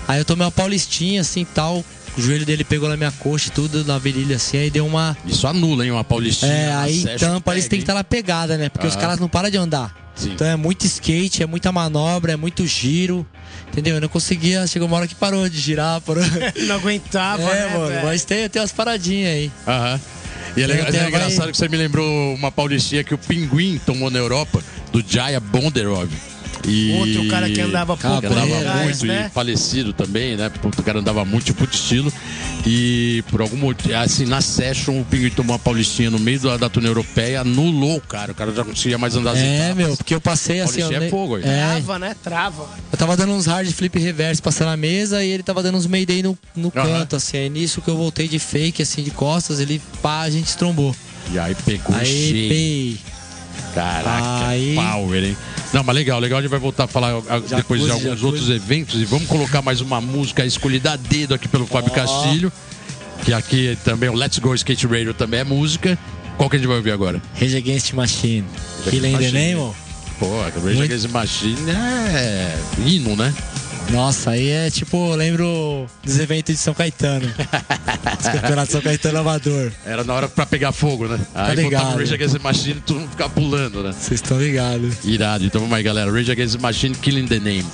Aí eu tomei uma paulistinha, assim, tal. O joelho dele pegou na minha coxa e tudo, na virilha, assim. Aí deu uma... Isso anula, hein? Uma paulistinha. É, aí Tampa eles têm que estar na pegada, né? Porque os Aham. caras não param de andar. Sim. Então é muito skate, é muita manobra, é muito giro. Entendeu? Eu não conseguia... Chegou uma hora que parou de girar, parou... Não aguentava, é, né, mano, velho? mas tem, tem umas paradinhas aí. Aham. E é, legal- é engraçado vai- que você me lembrou uma paulistinha que o Pinguim tomou na Europa, do Jaya Bonderov. E... Outro cara que andava pouco Que andava muito né? e falecido também, né? Puta, O cara andava muito, tipo de estilo. E por algum motivo, assim, na session, o Pinguim tomou uma paulistinha no meio da, da turnê europeia, anulou o cara. O cara já não conseguia mais andar É, etapas. meu, porque eu passei assim... Eu é fogo aí. É, Trava, né? Trava. Eu tava dando uns hard flip reverse passando na mesa e ele tava dando uns mayday no, no Aham. canto, assim. Aí nisso que eu voltei de fake, assim, de costas, ele pá, a gente trombou. E aí pegou Aí, cheio. pei. Caraca, Aí- power, hein? Não, mas legal, legal. A gente vai voltar a falar depois de alguns jacuzzi. outros eventos e vamos colocar mais uma música escolhida a dedo aqui pelo Fábio Castilho. Que aqui também o Let's Go Skate Radio também é música. Qual que a gente vai ouvir agora? Rage Against Machine. Killing the. Name? Pô, Rage Muito- Against Machine é hino, né? Nossa, aí é tipo, lembro dos eventos de São Caetano. Os campeonatos de São Caetano Amador. Era na hora pra pegar fogo, né? Aí Tá ligado. botava o Rage Against the Machine e todo mundo ficava pulando, né? Vocês estão ligados. Irado. Então vamos aí, galera. Rage Against the Machine, Killing the Name.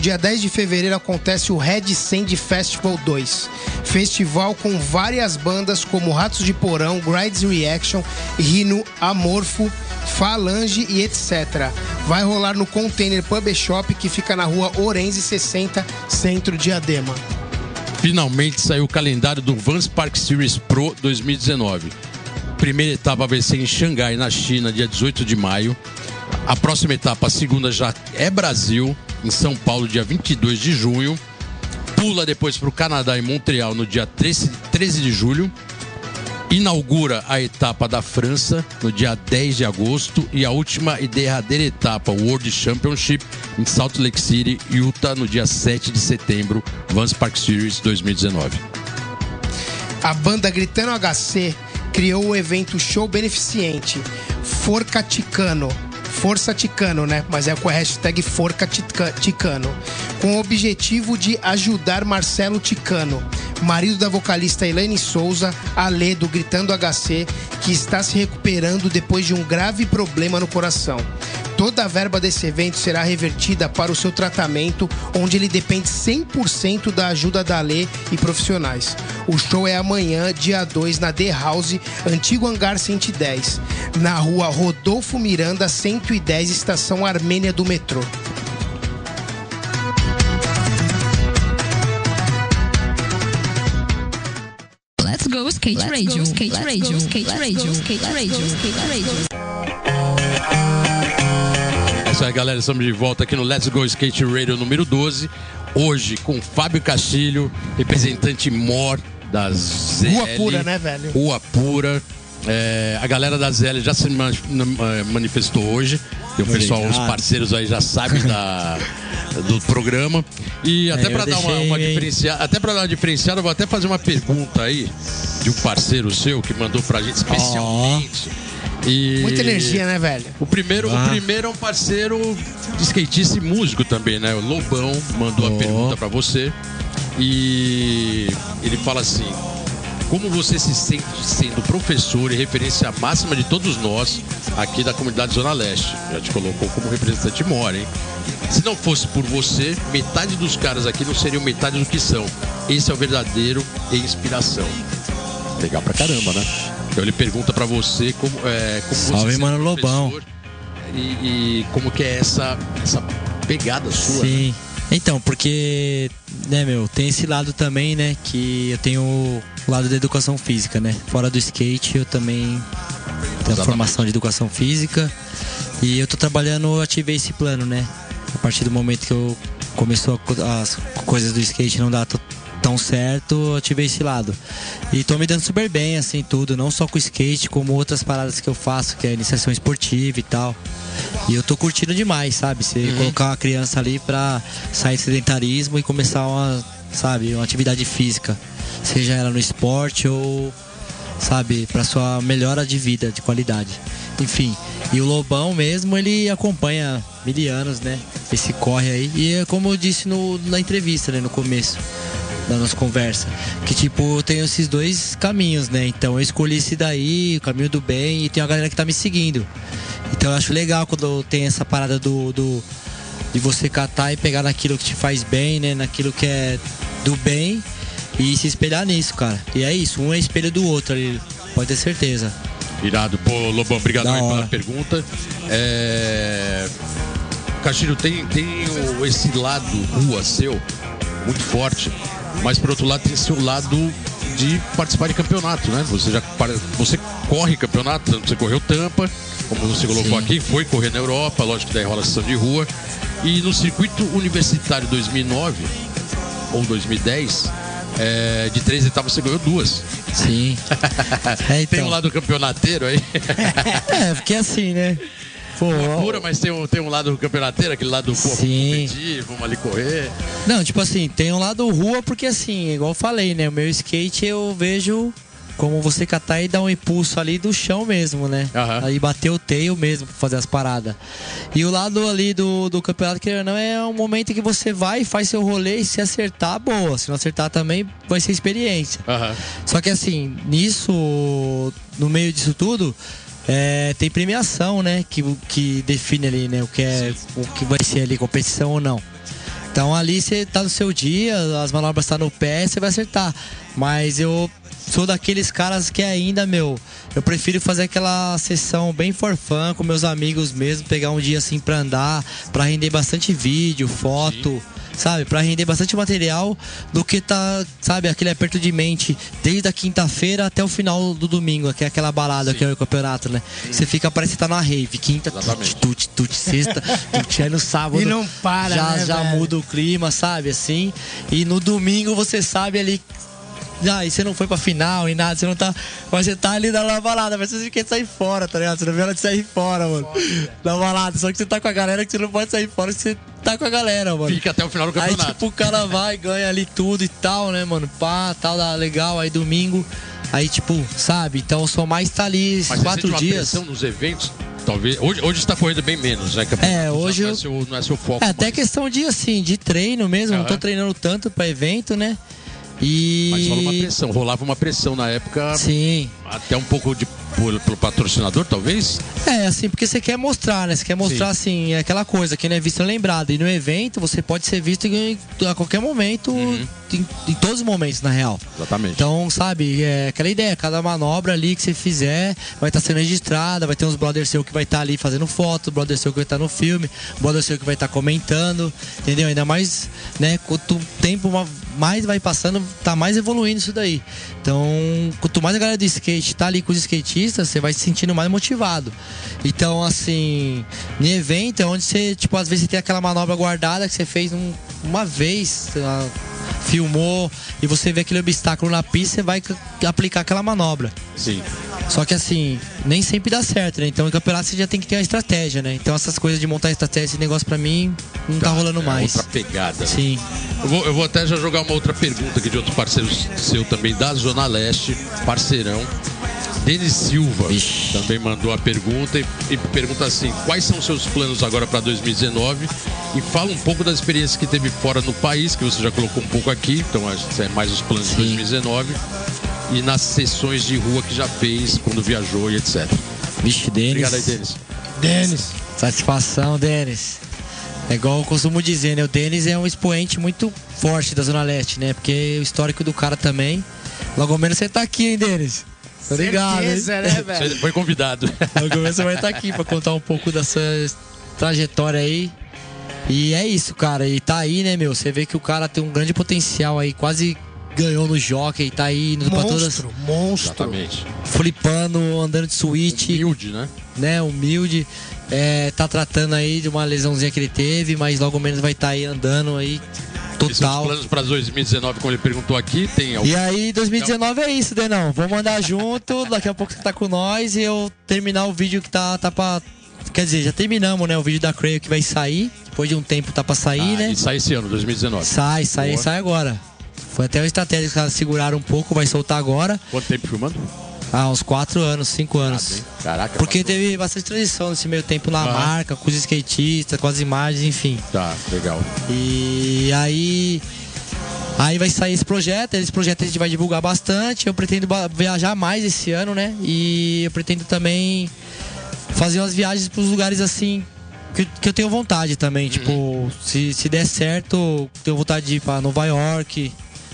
Dia 10 de fevereiro acontece o Red Sand Festival 2. Festival com várias bandas como Ratos de Porão, Grides Reaction, Rino, Amorfo, Falange e etc. Vai rolar no Container Pub Shop que fica na rua Orense 60, centro de Adema. Finalmente saiu o calendário do Vans Park Series Pro 2019. Primeira etapa vai ser em Xangai, na China, dia 18 de maio. A próxima etapa, a segunda, já é Brasil, em São Paulo, dia 22 de junho. Pula depois para o Canadá e Montreal no dia 13, 13 de julho. Inaugura a etapa da França no dia 10 de agosto e a última e derradeira etapa, o World Championship, em Salt Lake City, Utah, no dia 7 de setembro, Vans Park Series 2019. A banda Gritando HC criou o evento show beneficente Forca Ticano. Força Ticano, né? Mas é com a hashtag Forca Tica- Ticano. Com o objetivo de ajudar Marcelo Ticano, marido da vocalista Elaine Souza, Alê do Gritando HC, que está se recuperando depois de um grave problema no coração. Toda a verba desse evento será revertida para o seu tratamento, onde ele depende 100% da ajuda da Lê e profissionais. O show é amanhã, dia 2, na The House, antigo hangar 110, na rua Rodolfo Miranda, 110, estação Armênia do metrô. Let's go skate radio, skate radio, skate radio, skate radio, skate radio. É isso aí, galera. Estamos de volta aqui no Let's Go Skate Radio número 12. Hoje com Fábio Castilho, representante mor da ZL. Rua Pura, né, velho? Rua Pura. É, a galera da ZL já se eh, manifestou hoje. E o pessoal, os parceiros aí já sabem da, do programa. E até É, para dar uma, uma diferenciada, até para dar uma diferenciada, eu vou até fazer uma pergunta aí de um parceiro seu que mandou pra gente especialmente. E- Muita energia, né, velho? o primeiro, Ah. o primeiro é um parceiro de skatista e músico também, né? O Lobão mandou a Oh. pergunta pra você. E ele fala assim: Como você se sente sendo professor e referência máxima de todos nós aqui da comunidade Zona Leste? Já te colocou como representante mora, hein? Se não fosse por você, metade dos caras aqui não seriam metade do que são. Esse é o verdadeiro e inspiração. Legal pra caramba, né? Então ele pergunta pra você como, é, como Salve, você mano Lobão. E, e como que é essa, essa pegada sua, né? Sim. Então, porque, né, meu, tem esse lado também, né, que eu tenho o lado da educação física, né? Fora do skate, eu também tenho a Exatamente. formação de educação física e eu tô trabalhando, eu ativei esse plano, né? A partir do momento que eu começou as coisas do skate não dar tão certo, eu tive esse lado. E tô me dando super bem, assim, tudo, não só com skate, como outras paradas que eu faço, que é iniciação esportiva e tal. E eu tô curtindo demais, sabe? Você uhum. colocar uma criança ali pra sair do sedentarismo e começar uma, sabe, uma atividade física. Seja ela no esporte ou, sabe, pra sua melhora de vida, de qualidade. Enfim, e o Lobão mesmo, ele acompanha milianos, né? Esse corre aí. E é como eu disse no, na entrevista, né? No começo da nossa conversa. Que tipo, eu tenho esses dois caminhos, né? Então eu escolhi esse daí, o caminho do bem, e tem uma galera que tá me seguindo. Então eu acho legal quando tem essa parada do, do de você catar e pegar naquilo que te faz bem, né? Naquilo que é do bem e se espelhar nisso, cara. E é isso, um é espelho do outro ali, pode ter certeza. Irado. Pô, Lobão, obrigado pela pergunta. É... Castilho, tem, tem esse lado rua seu muito forte, mas por outro lado tem seu lado de participar de campeonato, né? Você já você corre campeonato, você correu Tampa, como você colocou Sim. aqui, foi correr na Europa, lógico que daí rola sessão de rua. E no circuito universitário 2009 ou 2010, é, de três etapas você ganhou duas. Sim. É, então. Tem um lado campeonateiro aí? é, porque assim, né? Pô, pura, mas tem um, tem um lado campeonateiro, aquele lado Sim. competir, vamos ali correr. Não, tipo assim, tem um lado rua, porque assim, igual eu falei, né? O meu skate eu vejo como você catar e dar um impulso ali do chão mesmo, né? Uhum. Aí bater o tail mesmo pra fazer as paradas. E o lado ali do, do campeonato, que não é um momento que você vai, faz seu rolê e se acertar, boa. Se não acertar também, vai ser experiência. Uhum. Só que assim, nisso, no meio disso tudo, é, tem premiação, né? Que, que define ali, né? O que, é, o que vai ser ali, competição ou não. Então ali você tá no seu dia, as manobras tá no pé, você vai acertar. Mas eu sou daqueles caras que ainda, meu, eu prefiro fazer aquela sessão bem for com meus amigos mesmo, pegar um dia assim pra andar, pra render bastante vídeo, foto. Sim sabe? Para render bastante material do que tá, sabe, aquele aperto de mente desde a quinta-feira até o final do domingo, que é aquela balada Sim. que é o campeonato, né? Você fica, parece que tá na rave, quinta, tut, tut, tut, sexta, tut, aí no sábado. E não para, Já, né, já muda o clima, sabe? Assim. E no domingo você sabe ali ah, e você não foi pra final e nada, você não tá. Mas você tá ali na balada, mas você quer sair fora, tá ligado? Você não vê ela de sair fora, mano. Na balada. Só que você tá com a galera que você não pode sair fora, que você tá com a galera, mano. Fica até o final do campeonato. Aí, tipo, o cara vai, ganha ali tudo e tal, né, mano? Pá, tal, dá legal. Aí domingo. Aí, tipo, sabe? Então sou mais tá ali Mas quatro dias. Mas nos eventos, talvez. Hoje, hoje está correndo bem menos, né? É, hoje. Não é, seu, não é seu foco. É, até questão de, assim, de treino mesmo. Uhum. Não tô treinando tanto pra evento, né? E... Mas rola uma pressão, rolava uma pressão na época. Sim. Até um pouco de pelo patrocinador, talvez? É, assim, porque você quer mostrar, né? Você quer mostrar, Sim. assim, é aquela coisa, quem não é visto é lembrado. E no evento você pode ser visto a qualquer momento, uhum. Em, em, todos os momentos, na real. Exatamente. Então, sabe, é aquela ideia, cada manobra ali que você fizer vai estar tá sendo registrada, vai ter uns brothers seu que vai estar tá ali fazendo foto, brother seu que vai estar tá no filme, brother seu que vai estar tá comentando, entendeu? Ainda mais, né, quanto tempo mais vai passando, tá mais evoluindo isso daí. Então, quanto mais a galera do skate tá ali com os skatistas, você vai se sentindo mais motivado. Então, assim, no evento é onde você, tipo, às vezes você tem aquela manobra guardada que você fez um, uma vez, filmou e você vê aquele obstáculo na pista, você vai aplicar aquela manobra. Sim. Só que assim, nem sempre dá certo, né? Então em campeonato você já tem que ter uma estratégia, né? Então essas coisas de montar estratégia, esse negócio pra mim não tá, tá rolando é mais. Outra pegada. Sim. Eu vou, eu vou até já jogar uma outra pergunta aqui de outro parceiro seu também, da Zona Leste, parceirão. Denis Silva também mandou a pergunta e, e, pergunta assim: quais são os seus planos agora para 2019? E fala um pouco das experiências que teve fora no país, que você já colocou um pouco aqui, então é mais os planos Sim. de 2019 e nas sessões de rua que já fez quando viajou e etc. Vixe, Denis. Obrigado aí, Denis. Denis. Satisfação, Denis. É igual eu costumo dizer, né? O Denis é um expoente muito forte da Zona Leste, né? Porque o histórico do cara também. Logo menos você tá aqui, hein, Denis? Obrigado. Certeza, né, velho? Foi convidado. Logo menos você vai estar tá aqui pra contar um pouco dessa trajetória aí. E é isso, cara. E tá aí, né, meu? Você vê que o cara tem um grande potencial aí, quase ganhou no jockey, tá aí indo monstro, pra todas. Monstro, Exatamente. Flipando, andando de suíte. Humilde, né? Né, humilde. É, tá tratando aí de uma lesãozinha que ele teve, mas logo menos vai estar tá aí andando aí Total. Os planos para 2019, como ele perguntou aqui, tem algum... E aí, 2019 é isso, Denão. Vamos andar junto, daqui a pouco você tá com nós e eu terminar o vídeo que tá, tá pra. Quer dizer, já terminamos, né? O vídeo da Creio que vai sair. Depois de um tempo tá pra sair, ah, né? E sai esse ano, 2019. Sai, sai, Boa. sai agora. Foi até uma estratégia que eles seguraram um pouco, vai soltar agora. Quanto tempo filmando? Ah, uns 4 anos, 5 anos. Ah, Caraca. Porque passou. teve bastante transição nesse meio tempo na ah. marca, com os skatistas, com as imagens, enfim. Tá, legal. E aí. Aí vai sair esse projeto, esse projeto a gente vai divulgar bastante. Eu pretendo viajar mais esse ano, né? E eu pretendo também fazer umas viagens para os lugares assim que, que, eu tenho vontade também. Uhum. Tipo, se, se der certo, tenho vontade de ir para Nova York.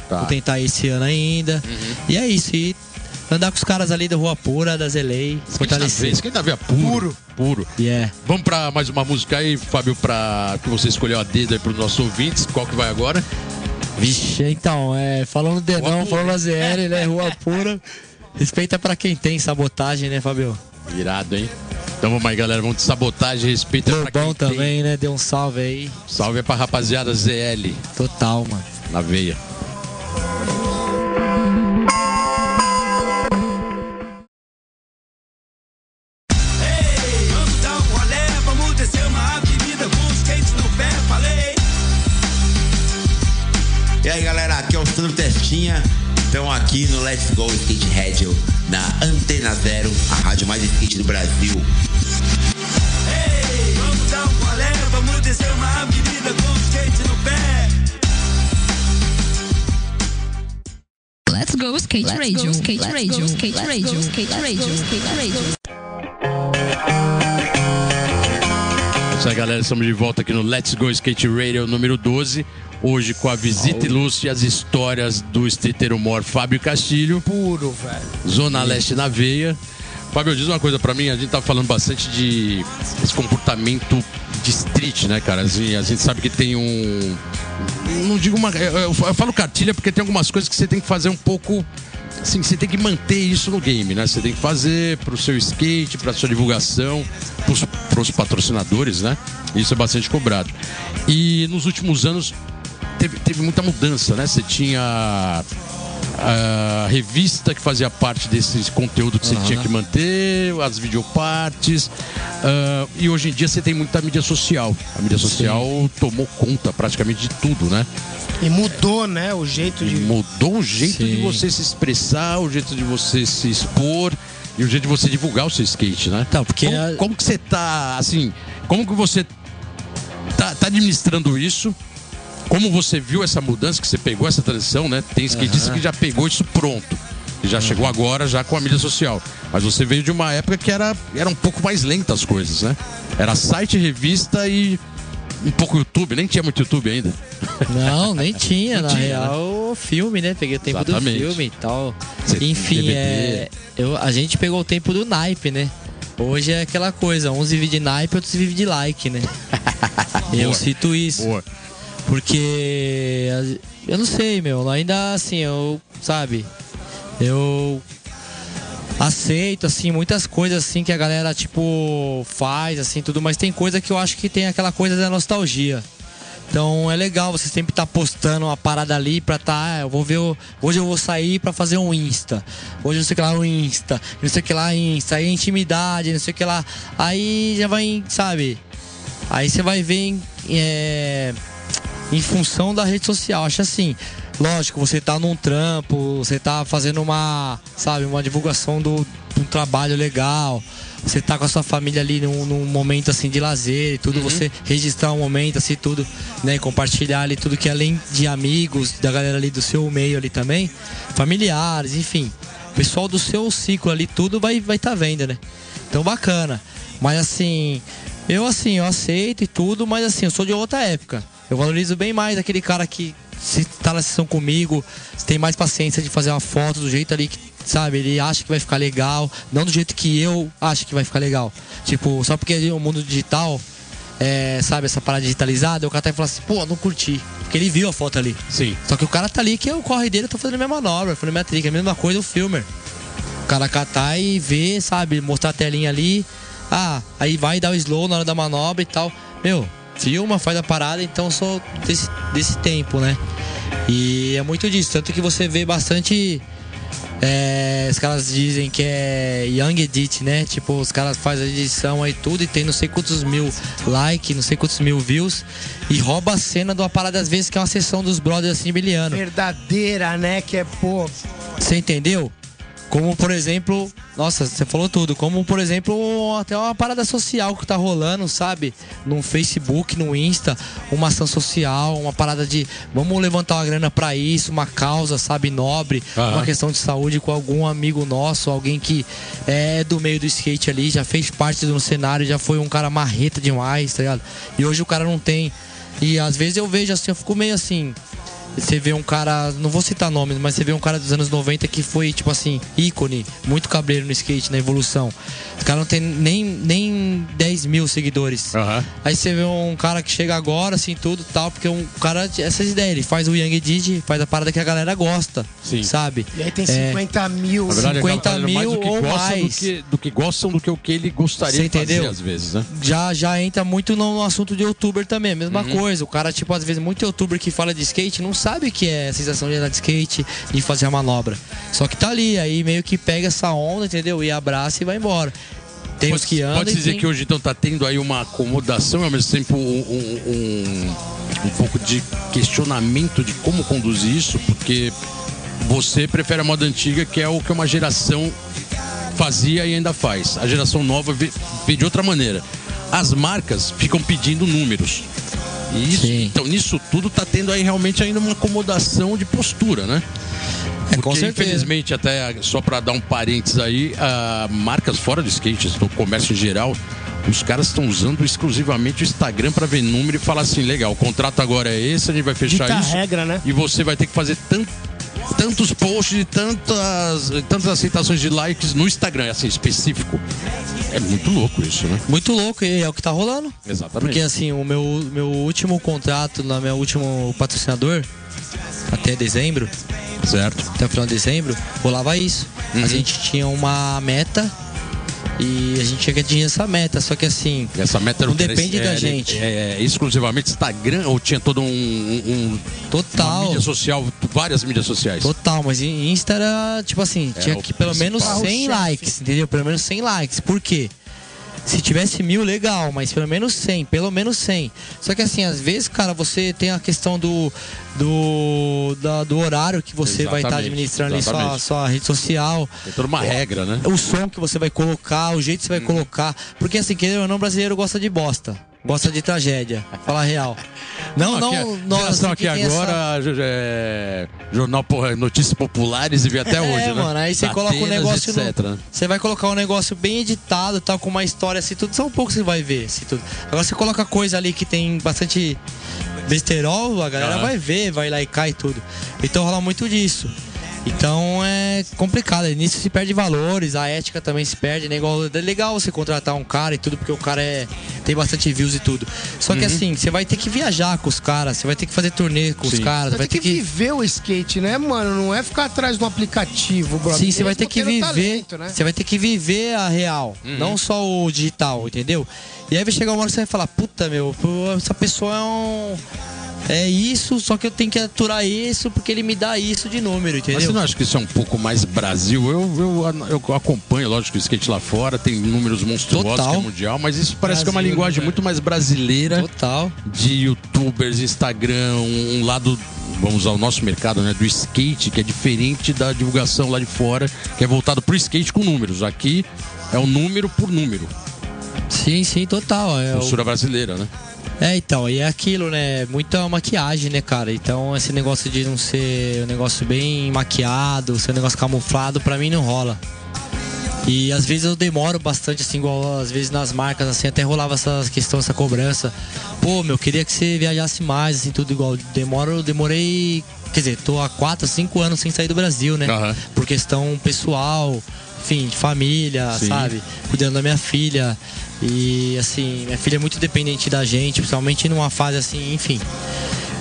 Tá. Vou tentar esse ano ainda. Uhum. E é isso. E andar com os caras ali da Rua Pura, das LA, fortalecer. Isso que ainda vê puro. Puro. Puro. Yeah. Vamos pra mais uma música aí, Fábio, pra que você escolheu a dedo aí pros nossos ouvintes. Qual que vai agora? Vixe, então, é, falando Denão, falando a ZL, né? Rua Pura. Respeita pra quem tem sabotagem, né, Fábio? Irado, hein? Então vamos aí, galera. Vamos de sabotagem, respeita Lobão pra quem também, tem. né? Deu um salve aí. Salve pra rapaziada ZL. Total, mano. Na veia. Sandro Testinha. Estão aqui no Let's Go Skate Radio, na Antena Zero, a rádio mais skate do Brasil. Ei, vamos dar um vamos descer uma avenida com skate no pé. Let's go skate radio, skate radio, skate radio, skate radio, skate radio. É isso aí, galera. Estamos de volta aqui no Let's Go Skate Radio número 12 hoje com a visita oh. ilustre e as histórias do streeter humor Fábio Castilho. Puro, velho. Zona Leste na veia. Fábio, diz uma coisa para mim, a gente tá falando bastante de esse comportamento de street, né, cara? Assim, a gente sabe que tem um. Não digo uma. Eu falo cartilha porque tem algumas coisas que você tem que fazer um pouco assim, você tem que manter isso no game, né? Você tem que fazer pro seu skate, pra sua divulgação, pros, pros patrocinadores, né? Isso é bastante cobrado. E nos últimos anos teve, teve muita mudança, né? Você tinha a revista que fazia parte desse conteúdo que você uhum. tinha que manter, as videopartes. Uh, e hoje em dia você tem muita mídia social. A mídia social Sim. tomou conta praticamente de tudo, né? E mudou, né? O jeito de. Mudou o jeito Sim. de você se expressar, o jeito de você se expor e o jeito de você divulgar o seu skate, né? Então, porque. Como, como que você tá, assim, como que você tá, tá administrando isso? Como você viu essa mudança, que você pegou essa transição, né? Tem skatista uhum. que já pegou isso pronto. Que já uhum. chegou agora já com a mídia social. Mas você veio de uma época que era, era um pouco mais lenta as coisas, né? Era site, revista e um pouco YouTube, nem tinha muito YouTube ainda. Não, nem tinha, na tinha, né? real, né? filme, né? Peguei o tempo Exatamente. do filme e tal. Enfim, é, eu, a gente pegou o tempo do naipe, né? Hoje é aquela coisa, uns vivem de naipe, outros vivem de like, né? eu cito isso. Boa. Porque eu não sei, meu, ainda assim, eu, sabe, eu aceito assim muitas coisas assim que a galera tipo faz assim tudo, mas tem coisa que eu acho que tem aquela coisa da nostalgia. Então é legal você sempre estar tá postando uma parada ali pra tá, ah, eu vou ver, hoje eu vou sair pra fazer um Insta. Hoje não sei o que lá, um Insta, não sei o que lá, Insta, aí intimidade, não sei o que lá. Aí já vai, sabe? Aí você vai ver é, em função da rede social. Acho assim, lógico, você tá num trampo, você tá fazendo uma, sabe, uma divulgação do, de um trabalho legal. Você tá com a sua família ali num, num momento assim de lazer e tudo, uhum. você registrar um momento assim, tudo, né? Compartilhar ali tudo que além de amigos, da galera ali do seu meio ali também, familiares, enfim. Pessoal do seu ciclo ali, tudo vai vai tá vendo, né? Então bacana. Mas assim, eu assim, eu aceito e tudo, mas assim, eu sou de outra época. Eu valorizo bem mais aquele cara que se tá na sessão comigo, tem mais paciência de fazer uma foto do jeito ali que, sabe, ele acha que vai ficar legal, não do jeito que eu acho que vai ficar legal. Tipo, só porque o mundo digital, é, sabe, essa parada digitalizada, o cara tá e fala assim, pô, não curti. Porque ele viu a foto ali. Sim. Só que o cara tá ali que é o corre dele, eu tô fazendo a mesma manobra, fazendo a minha trick, a mesma coisa o filmer. O cara catar e ver, sabe, mostrar a telinha ali. Ah, aí vai dar o slow na hora da manobra e tal. Meu, filma, faz a parada, então sou desse, desse tempo, né? E é muito disso, tanto que você vê bastante. É, os caras dizem que é Young Edit, né? Tipo, os caras fazem a edição aí tudo e tem não sei quantos mil likes, não sei quantos mil views e rouba a cena de uma parada às vezes que é uma sessão dos brothers assim, biliano. Verdadeira, né? Que é, pô. Você entendeu? Como, por exemplo, nossa, você falou tudo. Como, por exemplo, até uma parada social que tá rolando, sabe? No Facebook, no Insta, uma ação social, uma parada de vamos levantar uma grana para isso, uma causa, sabe, nobre, Aham. uma questão de saúde com algum amigo nosso, alguém que é do meio do skate ali, já fez parte do cenário, já foi um cara marreta demais, tá ligado? E hoje o cara não tem. E às vezes eu vejo assim, eu fico meio assim. Você vê um cara, não vou citar nomes, mas você vê um cara dos anos 90 que foi, tipo assim, ícone, muito cabreiro no skate, na evolução. O cara não tem nem, nem 10 mil seguidores. Aham. Aí você vê um cara que chega agora, assim, tudo tal, porque um cara, essas ideias, ele faz o Young Didi, faz a parada que a galera gosta, Sim. sabe? E aí tem É, 50 mil. Na verdade, 50 acaba fazendo mais mil do que ou mais. Do que, do que gostam do que o que ele gostaria Você de fazer, entendeu? às vezes, né? já, já entra muito no assunto de youtuber também, a mesma Uhum. coisa. O cara, tipo, às vezes, muito youtuber que fala de skate não sabe o que é a sensação de andar de skate, de fazer a manobra. Só que tá ali, aí meio que pega essa onda, entendeu? E abraça e vai embora. Tem os que andam. Pode dizer tem- que hoje então tá tendo aí uma acomodação e ao mesmo tempo um, um, um, um pouco de questionamento de como conduzir isso, porque você prefere a moda antiga, que é o que uma geração fazia e ainda faz. A geração nova vê, vê de outra maneira. As marcas ficam pedindo números. E isso, então, nisso tudo tá tendo aí realmente ainda uma acomodação de postura, né? É, Porque, infelizmente, até só para dar um parênteses aí, ah, marcas fora do skate, do comércio em geral, os caras estão usando exclusivamente o Instagram para ver número e falar assim: legal, o contrato agora é esse, a gente vai fechar Dita isso. regra, né? E você vai ter que fazer tan- tantos posts e tantas, tantas aceitações de likes no Instagram, assim, específico. É muito louco isso, né? Muito louco, e é o que tá rolando. Exatamente. Porque assim, o meu, meu último contrato, no meu último patrocinador, até dezembro, Certo. até o final de dezembro, rolava isso. Uhum. A gente tinha uma meta e a gente tinha que atingir essa meta. Só que assim, essa meta era Não depende Era- da gente. É, é exclusivamente Instagram ou tinha todo um, um- uma total. mídia social, várias mídias sociais? Total, mas em Insta era tipo assim, É, tinha que pelo menos principal. 100 Carro-chefe. likes, entendeu? Pelo menos 100 likes. Por quê? Se tivesse mil, legal, mas pelo menos 100, pelo menos 100. Só que assim, às vezes, cara, você tem a questão do do, da- do horário que você vai estar Exatamente, administrando ali sua, exatamente. sua rede social. Tem toda uma regra, né? O som que você vai colocar, o jeito que você vai colocar. Porque assim, querendo ou não, brasileiro gosta de bosta. Gosta de tragédia. Falar real. Não, não, aqui, não. que tem essa- agora, é, jornal, porra, notícias populares e vê até hoje, é, né? mano, aí você coloca um negócio etc, no- né? Você vai colocar um negócio bem editado, tal, com uma história assim, tudo, só um pouco você vai ver, assim, tudo. Agora você coloca coisa ali que tem bastante besterol, a galera Aham. vai ver, vai likear e tudo. Então rola muito disso. Então é complicado, nisso se perde valores, a ética também se perde, né? Igual, é legal você contratar um cara e tudo, porque o cara é, tem bastante views e tudo. Só Uhum. que assim, você vai ter que viajar com os caras, você vai ter que fazer turnê com os Sim. caras, Vai vai ter que viver o skate, né, mano? Não é ficar atrás um aplicativo, brother. Sim, você vai ter que viver. talento, né? Você vai ter que viver a real, não só o digital, entendeu? E aí vai chegar uma hora que você vai falar, puta meu, essa pessoa é um. É isso, só que eu tenho que aturar isso porque ele me dá isso de número, Mas você entendeu? não acha que isso é um pouco mais Brasil? Eu, eu, eu acompanho, lógico, o skate lá fora, tem números monstruosos Total. que é mundial, mas isso parece que é uma Brasil, linguagem né? muito mais brasileira Total. de youtubers, Instagram, um, um lado, vamos usar o nosso mercado, né, do skate, que é diferente da divulgação lá de fora, que é voltado pro skate com números. Aqui é o número por número, Sim, sim, total. É, o- brasileira, né? É, então, e é aquilo, né? Muita maquiagem, né, cara? Então, esse negócio de não ser um negócio bem maquiado, ser um negócio camuflado, pra mim não rola. E às vezes eu demoro bastante, assim, igual às vezes nas marcas, assim, até rolava essa questão, essa cobrança. Pô, meu, queria que você viajasse mais, assim, tudo igual. Demoro, demorei. Quer dizer, tô há 4, 5 anos sem sair do Brasil, né? Aham. Por questão pessoal, enfim, de família, Sim. sabe? Cuidando da minha filha. E assim, minha filha é muito dependente da gente, principalmente numa fase assim, enfim.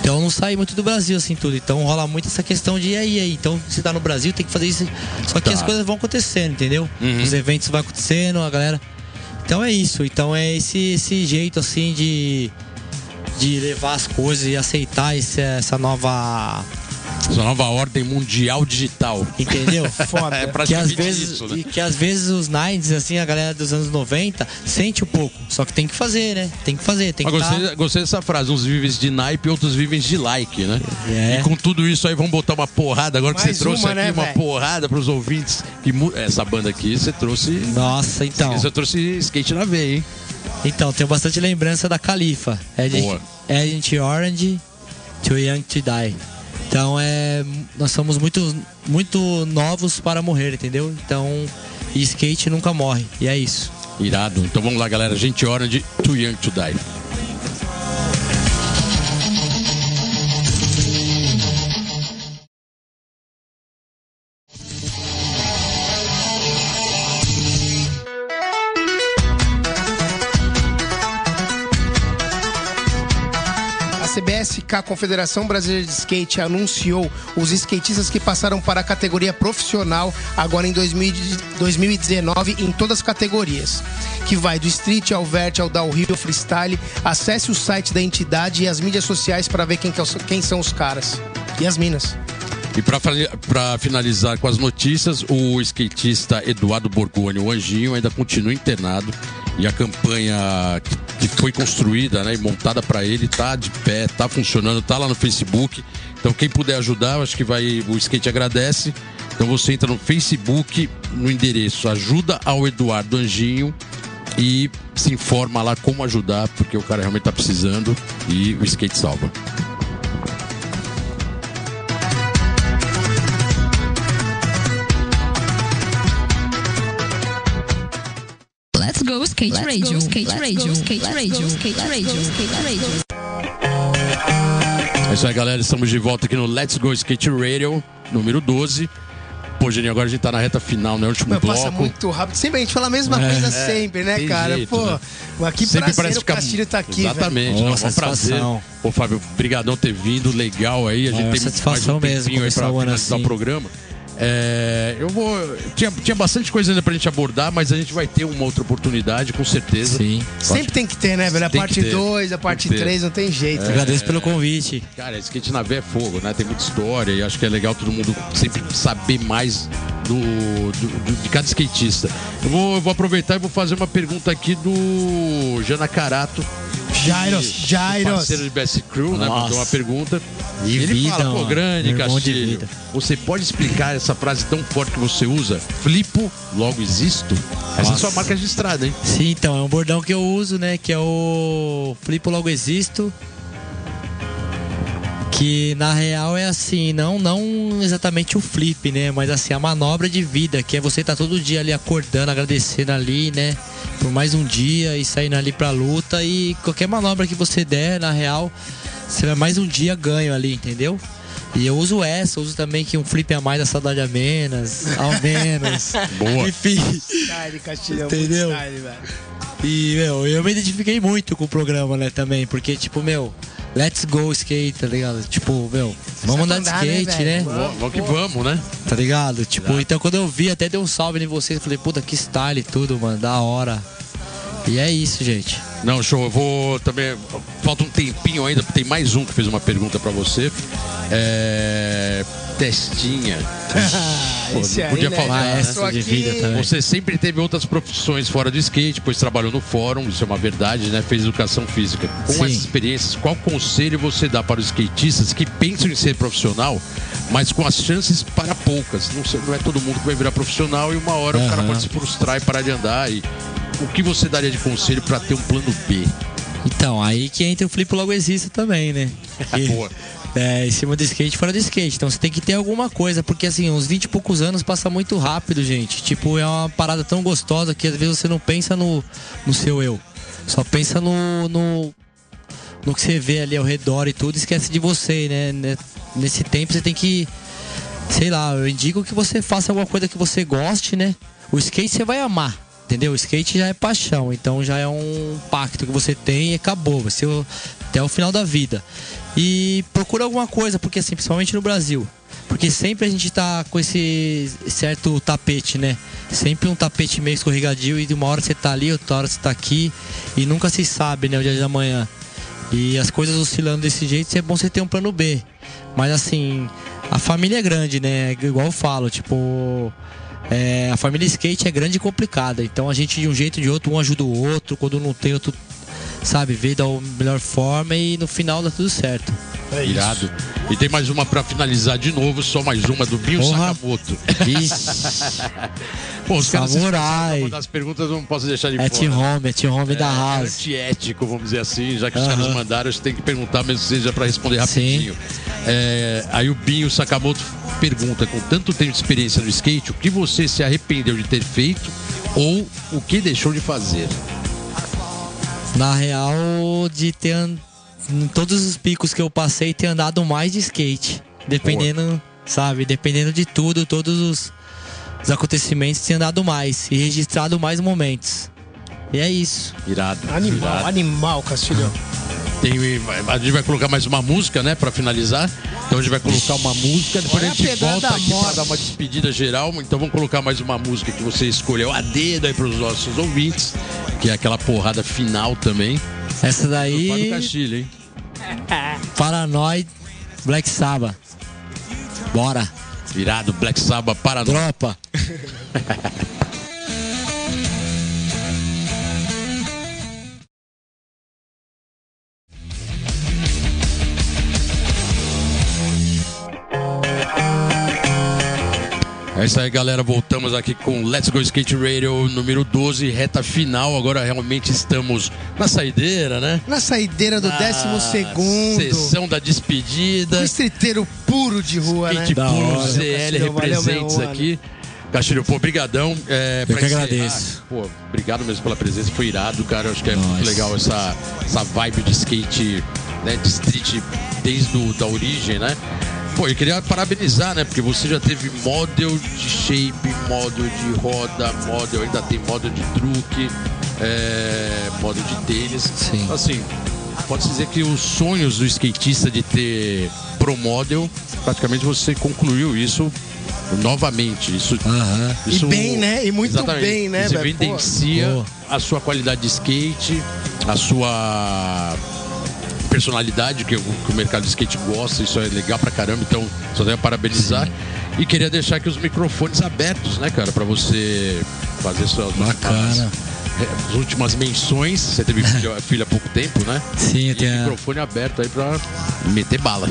Então eu não saí muito do Brasil, assim, tudo. Então rola muito essa questão de e aí, aí. Então você tá no Brasil, tem que fazer isso. Só que Tá. as coisas vão acontecendo, entendeu? Uhum. Os eventos vão acontecendo, a galera. Então é isso. Então é esse, esse jeito, assim, de. de levar as coisas e aceitar esse, essa nova essa nova ordem mundial digital. Entendeu? Foda. É que às vezes isso, né? e que às vezes os 90s assim a galera dos anos 90 sente um pouco só que tem que fazer né tem que fazer tem Mas que gostei, tá... gostei dessa frase, uns vivem de naipe, outros vivem de like, né? É. E com tudo isso aí, vamos botar uma porrada. Agora que Mais você trouxe uma, aqui né, uma velho? porrada pros ouvintes. Que mu- Essa banda aqui, você trouxe. nossa então Você trouxe skate na veia, hein? então tenho bastante lembrança da Califa Agent, Boa. Agent Orange Too Young to Die então é nós somos muito muito novos para morrer entendeu então skate nunca morre e é isso Irado. Então vamos lá, galera. Gente Orange, Too Young to Die. CBSK, Confederação Brasileira de Skate, anunciou os skatistas que passaram para a categoria profissional agora em 2000 2019 em todas as categorias, que vai do street ao vert ao downhill ao freestyle. Acesse o site da entidade e as mídias sociais para ver quem, que é quem são os caras e as minas. E para finalizar com as notícias, o skatista Eduardo Borgoni, o Anjinho, ainda continua internado. E a campanha que foi construída né, e montada para ele tá de pé, tá funcionando, tá lá no Facebook. Então quem puder ajudar, acho que vai. O skate agradece. Então você entra no Facebook, no endereço Ajuda ao Eduardo Anjinho e se informa lá como ajudar, porque o cara realmente tá precisando e o skate salva. Let's go skate radio, skate radio, skate radio, skate radio, skate radio. É isso aí, galera. Estamos de volta aqui no Let's Go Skate Radio, número 12. Pô, Geninho, agora a gente tá na reta final, né? Último Mas bloco. passa muito rápido. Sempre a gente fala a mesma É. coisa sempre, né, cara? jeito, Pô, né? aqui Sempre prazer parece o ficar... Castilho tá aqui, velho. Exatamente. Ô, não, um prazer. Ô, Fábio, brigadão ter vindo. Legal aí. A gente É, tem satisfação mais um mesmo tempinho aí pra o finalizar o assim. programa. É, eu vou. Tinha, tinha bastante coisa ainda pra gente abordar, mas a gente vai ter uma outra oportunidade, com certeza. sim Sempre tem que ter, né, velho? A Tem parte ter. 2, a parte Tem que ter. 3, não tem jeito. agradeço pelo convite Cara, skate na veia é fogo, né? Tem muita história e acho que é legal todo mundo sempre saber mais do, do- do- de cada skatista. Eu vou, eu vou aproveitar e vou fazer uma pergunta aqui do Jana Carato. Jairos, Jairos. Parceiro de Best Crew, né? Nossa. Mandou uma pergunta. E ele vida, fala, pô, grande Castilho. Você pode explicar essa frase tão forte que você usa? Flipo, logo existo? Essa é Nossa. sua marca registrada, hein? Sim, então, é um bordão que eu uso, né? Que é o Flipo Logo Existo. Que na real é assim, não, não exatamente o flip, né? Mas assim, a manobra de vida, que é você tá todo dia ali acordando, agradecendo ali, né? Por mais um dia e saindo ali pra luta. E qualquer manobra que você der, na real, você vai mais um dia ganho ali, entendeu? E eu uso essa, uso também que um flip a mais da saudade a menos, ao menos. Boa. Enfim. Style, Castilhão. Entendeu? muito Style, velho. E, meu, eu me identifiquei muito com o programa, né, também. Porque, tipo, meu, let's go skate, tá ligado? Tipo, meu, vamos andar de né, skate, né? Vamos, que vamos, né? Tá ligado? Tipo, então quando eu vi, até deu um salve em vocês. Falei, puta, que style e tudo, mano, da hora. E é isso, gente. Não, show. Eu vou também. Falta um tempinho ainda, porque tem mais um que fez uma pergunta pra você. É. Testinha. Pô, Esse não podia né? faltar, né? Tô de vida também. Você sempre teve outras profissões fora do skate, depois trabalhou no fórum, isso é uma verdade, né? Fez educação física. Com Sim. essas experiências, qual conselho você dá para os skatistas que pensam em ser profissional, mas com as chances para poucas? Não, sei- não é todo mundo que vai virar profissional e uma hora o cara pode se frustrar e parar de andar. E o que você daria de conselho para ter um plano B? Então, aí que entra o flip logo existe também, né? Que- Boa. É, em cima do skate, fora do skate. Então você tem que ter alguma coisa, porque assim, uns 20 e poucos anos passa muito rápido, gente. Tipo, é uma parada tão gostosa que às vezes você não pensa no, no seu eu. Só pensa no, no, no que você vê ali ao redor e tudo, esquece de você, né? Né- Nesse tempo você tem que. Sei lá, eu indico que você faça alguma coisa que você goste, né? O skate você vai amar. Entendeu? O skate já é paixão, então já é um pacto que você tem e acabou. O- até o final da vida. E procura alguma coisa, porque assim, principalmente no Brasil. Porque sempre a gente tá com esse certo tapete, né? Sempre um tapete meio escorregadio e de uma hora você tá ali, outra hora você tá aqui. E nunca se sabe, né? O dia de amanhã. E as coisas oscilando desse jeito, é bom você ter um plano B. Mas assim, a família é grande, né? Igual eu falo, tipo. É, a família skate é grande e complicada. Então a gente, de um jeito ou de outro, um ajuda o outro. Quando não tem, outro, sabe, vê da melhor forma e no final dá tudo certo. É Irado. E tem mais uma pra finalizar de novo, só mais uma do Binho Porra. Sakamoto. Pô, os Samurai. esforçaram pra mandar as perguntas, não posso deixar de É fora. T-Home, é T-Home da É House. antiético, vamos dizer assim, já que os Aham. caras mandaram, a gente tem que perguntar, mesmo que seja para responder rapidinho. É, aí o Binho Sakamoto pergunta, com tanto tempo de experiência no skate, o que você se arrependeu de ter feito ou o que deixou de fazer? Na real, de ter. Em todos os picos que eu passei, ter andado mais de skate. Dependendo, sabe? Dependendo de tudo, todos os, os acontecimentos, ter andado mais e registrado mais momentos. E é isso. Irado. Animal, irado. animal, Castilhão. Tem, a gente vai colocar mais uma música, né, pra finalizar. Então a gente vai colocar uma música, depois Olha a gente a volta aqui pra dar uma despedida geral. Então vamos colocar mais uma música que você escolheu a dedo aí pros nossos ouvintes, que é aquela porrada final também. Essa Fábio daí, Castilho, hein? Paranoid, Black Sabbath. Bora, Irado, Black Sabbath, Paranoia. tropa. É isso aí, galera. Voltamos aqui com Let's Go Skate Radio número 12, reta final. Agora realmente estamos na saideira, né? Na saideira do Na décimo segundo. Sessão da despedida. Um streeteiro puro de rua, né? Skate Da Puro hora. ZL valeu, representes meu aqui. Castilho, pô, brigadão. É, Eu pra que encerrar, agradeço. Pô, obrigado mesmo pela presença, foi irado, cara. Eu acho que é Nós. muito legal essa, essa vibe de skate, né, de street desde o, da origem, né? Pô, eu queria parabenizar, né? Porque você já teve model de shape, model de roda, model, ainda tem model de truque, é, model de tênis. Sim. Assim, pode dizer que os sonhos do skatista de ter pro model, praticamente você concluiu isso novamente. Isso, Aham. E isso bem, né? E muito Exatamente. bem, né, Isso evidencia Pô. a sua qualidade de skate, a sua personalidade que o, que o mercado de skate gosta, isso é legal pra caramba, então só tenho a parabenizar. E queria deixar aqui os microfones abertos, né, cara, pra você fazer suas Bacana. últimas, as últimas menções. Você teve filha, filha há pouco tempo, né? Sim, eu E tenho. microfone aberto aí pra meter bala.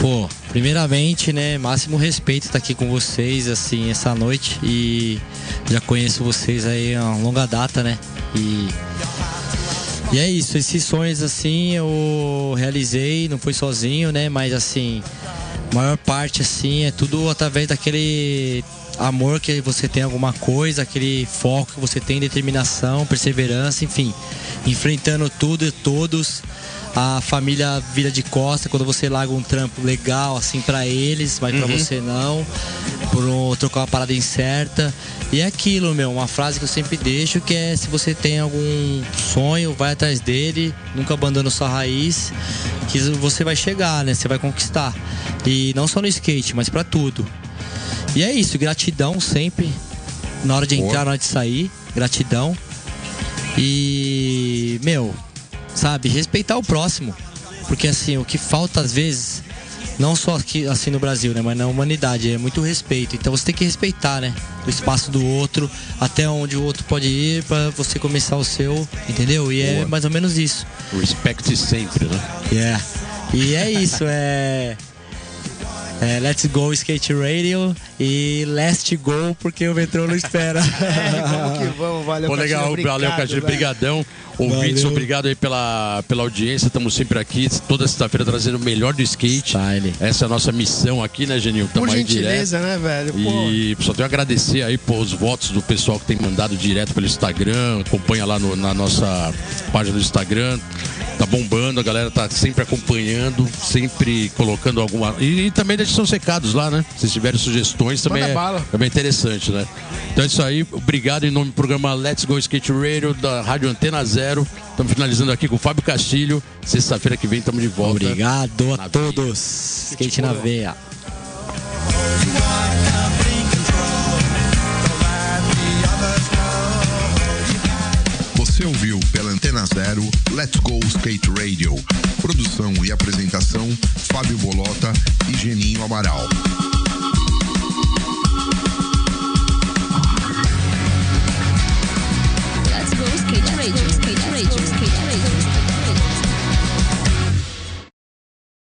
Pô, primeiramente, né, máximo respeito estar aqui com vocês, assim, essa noite. E já conheço vocês aí há uma longa data, né? E. E é isso, esses sonhos, assim, eu realizei, não foi sozinho, né? Mas, assim, maior parte, assim, é tudo através daquele amor que você tem em alguma coisa, aquele foco que você tem, determinação, perseverança, enfim, enfrentando tudo e todos. A família vira de costa quando você larga um trampo legal, assim, pra eles, mas pra você não, por um, trocar uma parada incerta. E é aquilo, meu, uma frase que eu sempre deixo que é se você tem algum sonho, vai atrás dele, nunca abandona sua raiz, que você vai chegar, né? Você vai conquistar. E não só no skate, mas pra tudo. E é isso, gratidão sempre. Na hora de entrar, na hora de sair, gratidão. E, meu, sabe, respeitar o próximo. Porque assim, o que falta às vezes, não só aqui assim no Brasil, né, mas na humanidade, é muito respeito. Então você tem que respeitar, né, o espaço do outro, até onde o outro pode ir pra você começar o seu, entendeu? E é Boa. mais ou menos isso. Respect sempre, né? Yeah. E é isso, é. É, let's go skate radio e last go porque o metrô não espera. Vamos que vamos, valeu, Pô, legal, Castilho, valeu, obrigado, Castilho, velho. brigadão. Ouvintes, Valeu. obrigado aí pela, pela audiência. Estamos sempre aqui, toda sexta-feira, trazendo o melhor do skate. Style. Essa é a nossa missão aqui, né, Geninho? Por Tamo aí direto. gentileza, né, velho? Pô, E só tenho a agradecer aí por os votos do pessoal que tem mandado direto pelo Instagram, acompanha lá no- na nossa página do Instagram. Tá bombando, a galera tá sempre acompanhando, sempre colocando alguma. E, e também deixa seus recados lá, né? Se tiverem sugestões, também Manda é, bala. também é interessante, né? Então é isso aí, obrigado em nome do programa Let's Go Skate Radio da Rádio Antena Zero. Estamos finalizando aqui com o Fábio Castilho. Sexta-feira que vem estamos de volta. Obrigado a Na todos. Skate na veia. Antena Zero, Let's Go Skate Radio. Produção e apresentação: Fábio Bolota e Geninho Amaral. Let's go skate radio, skate radio, skate radio.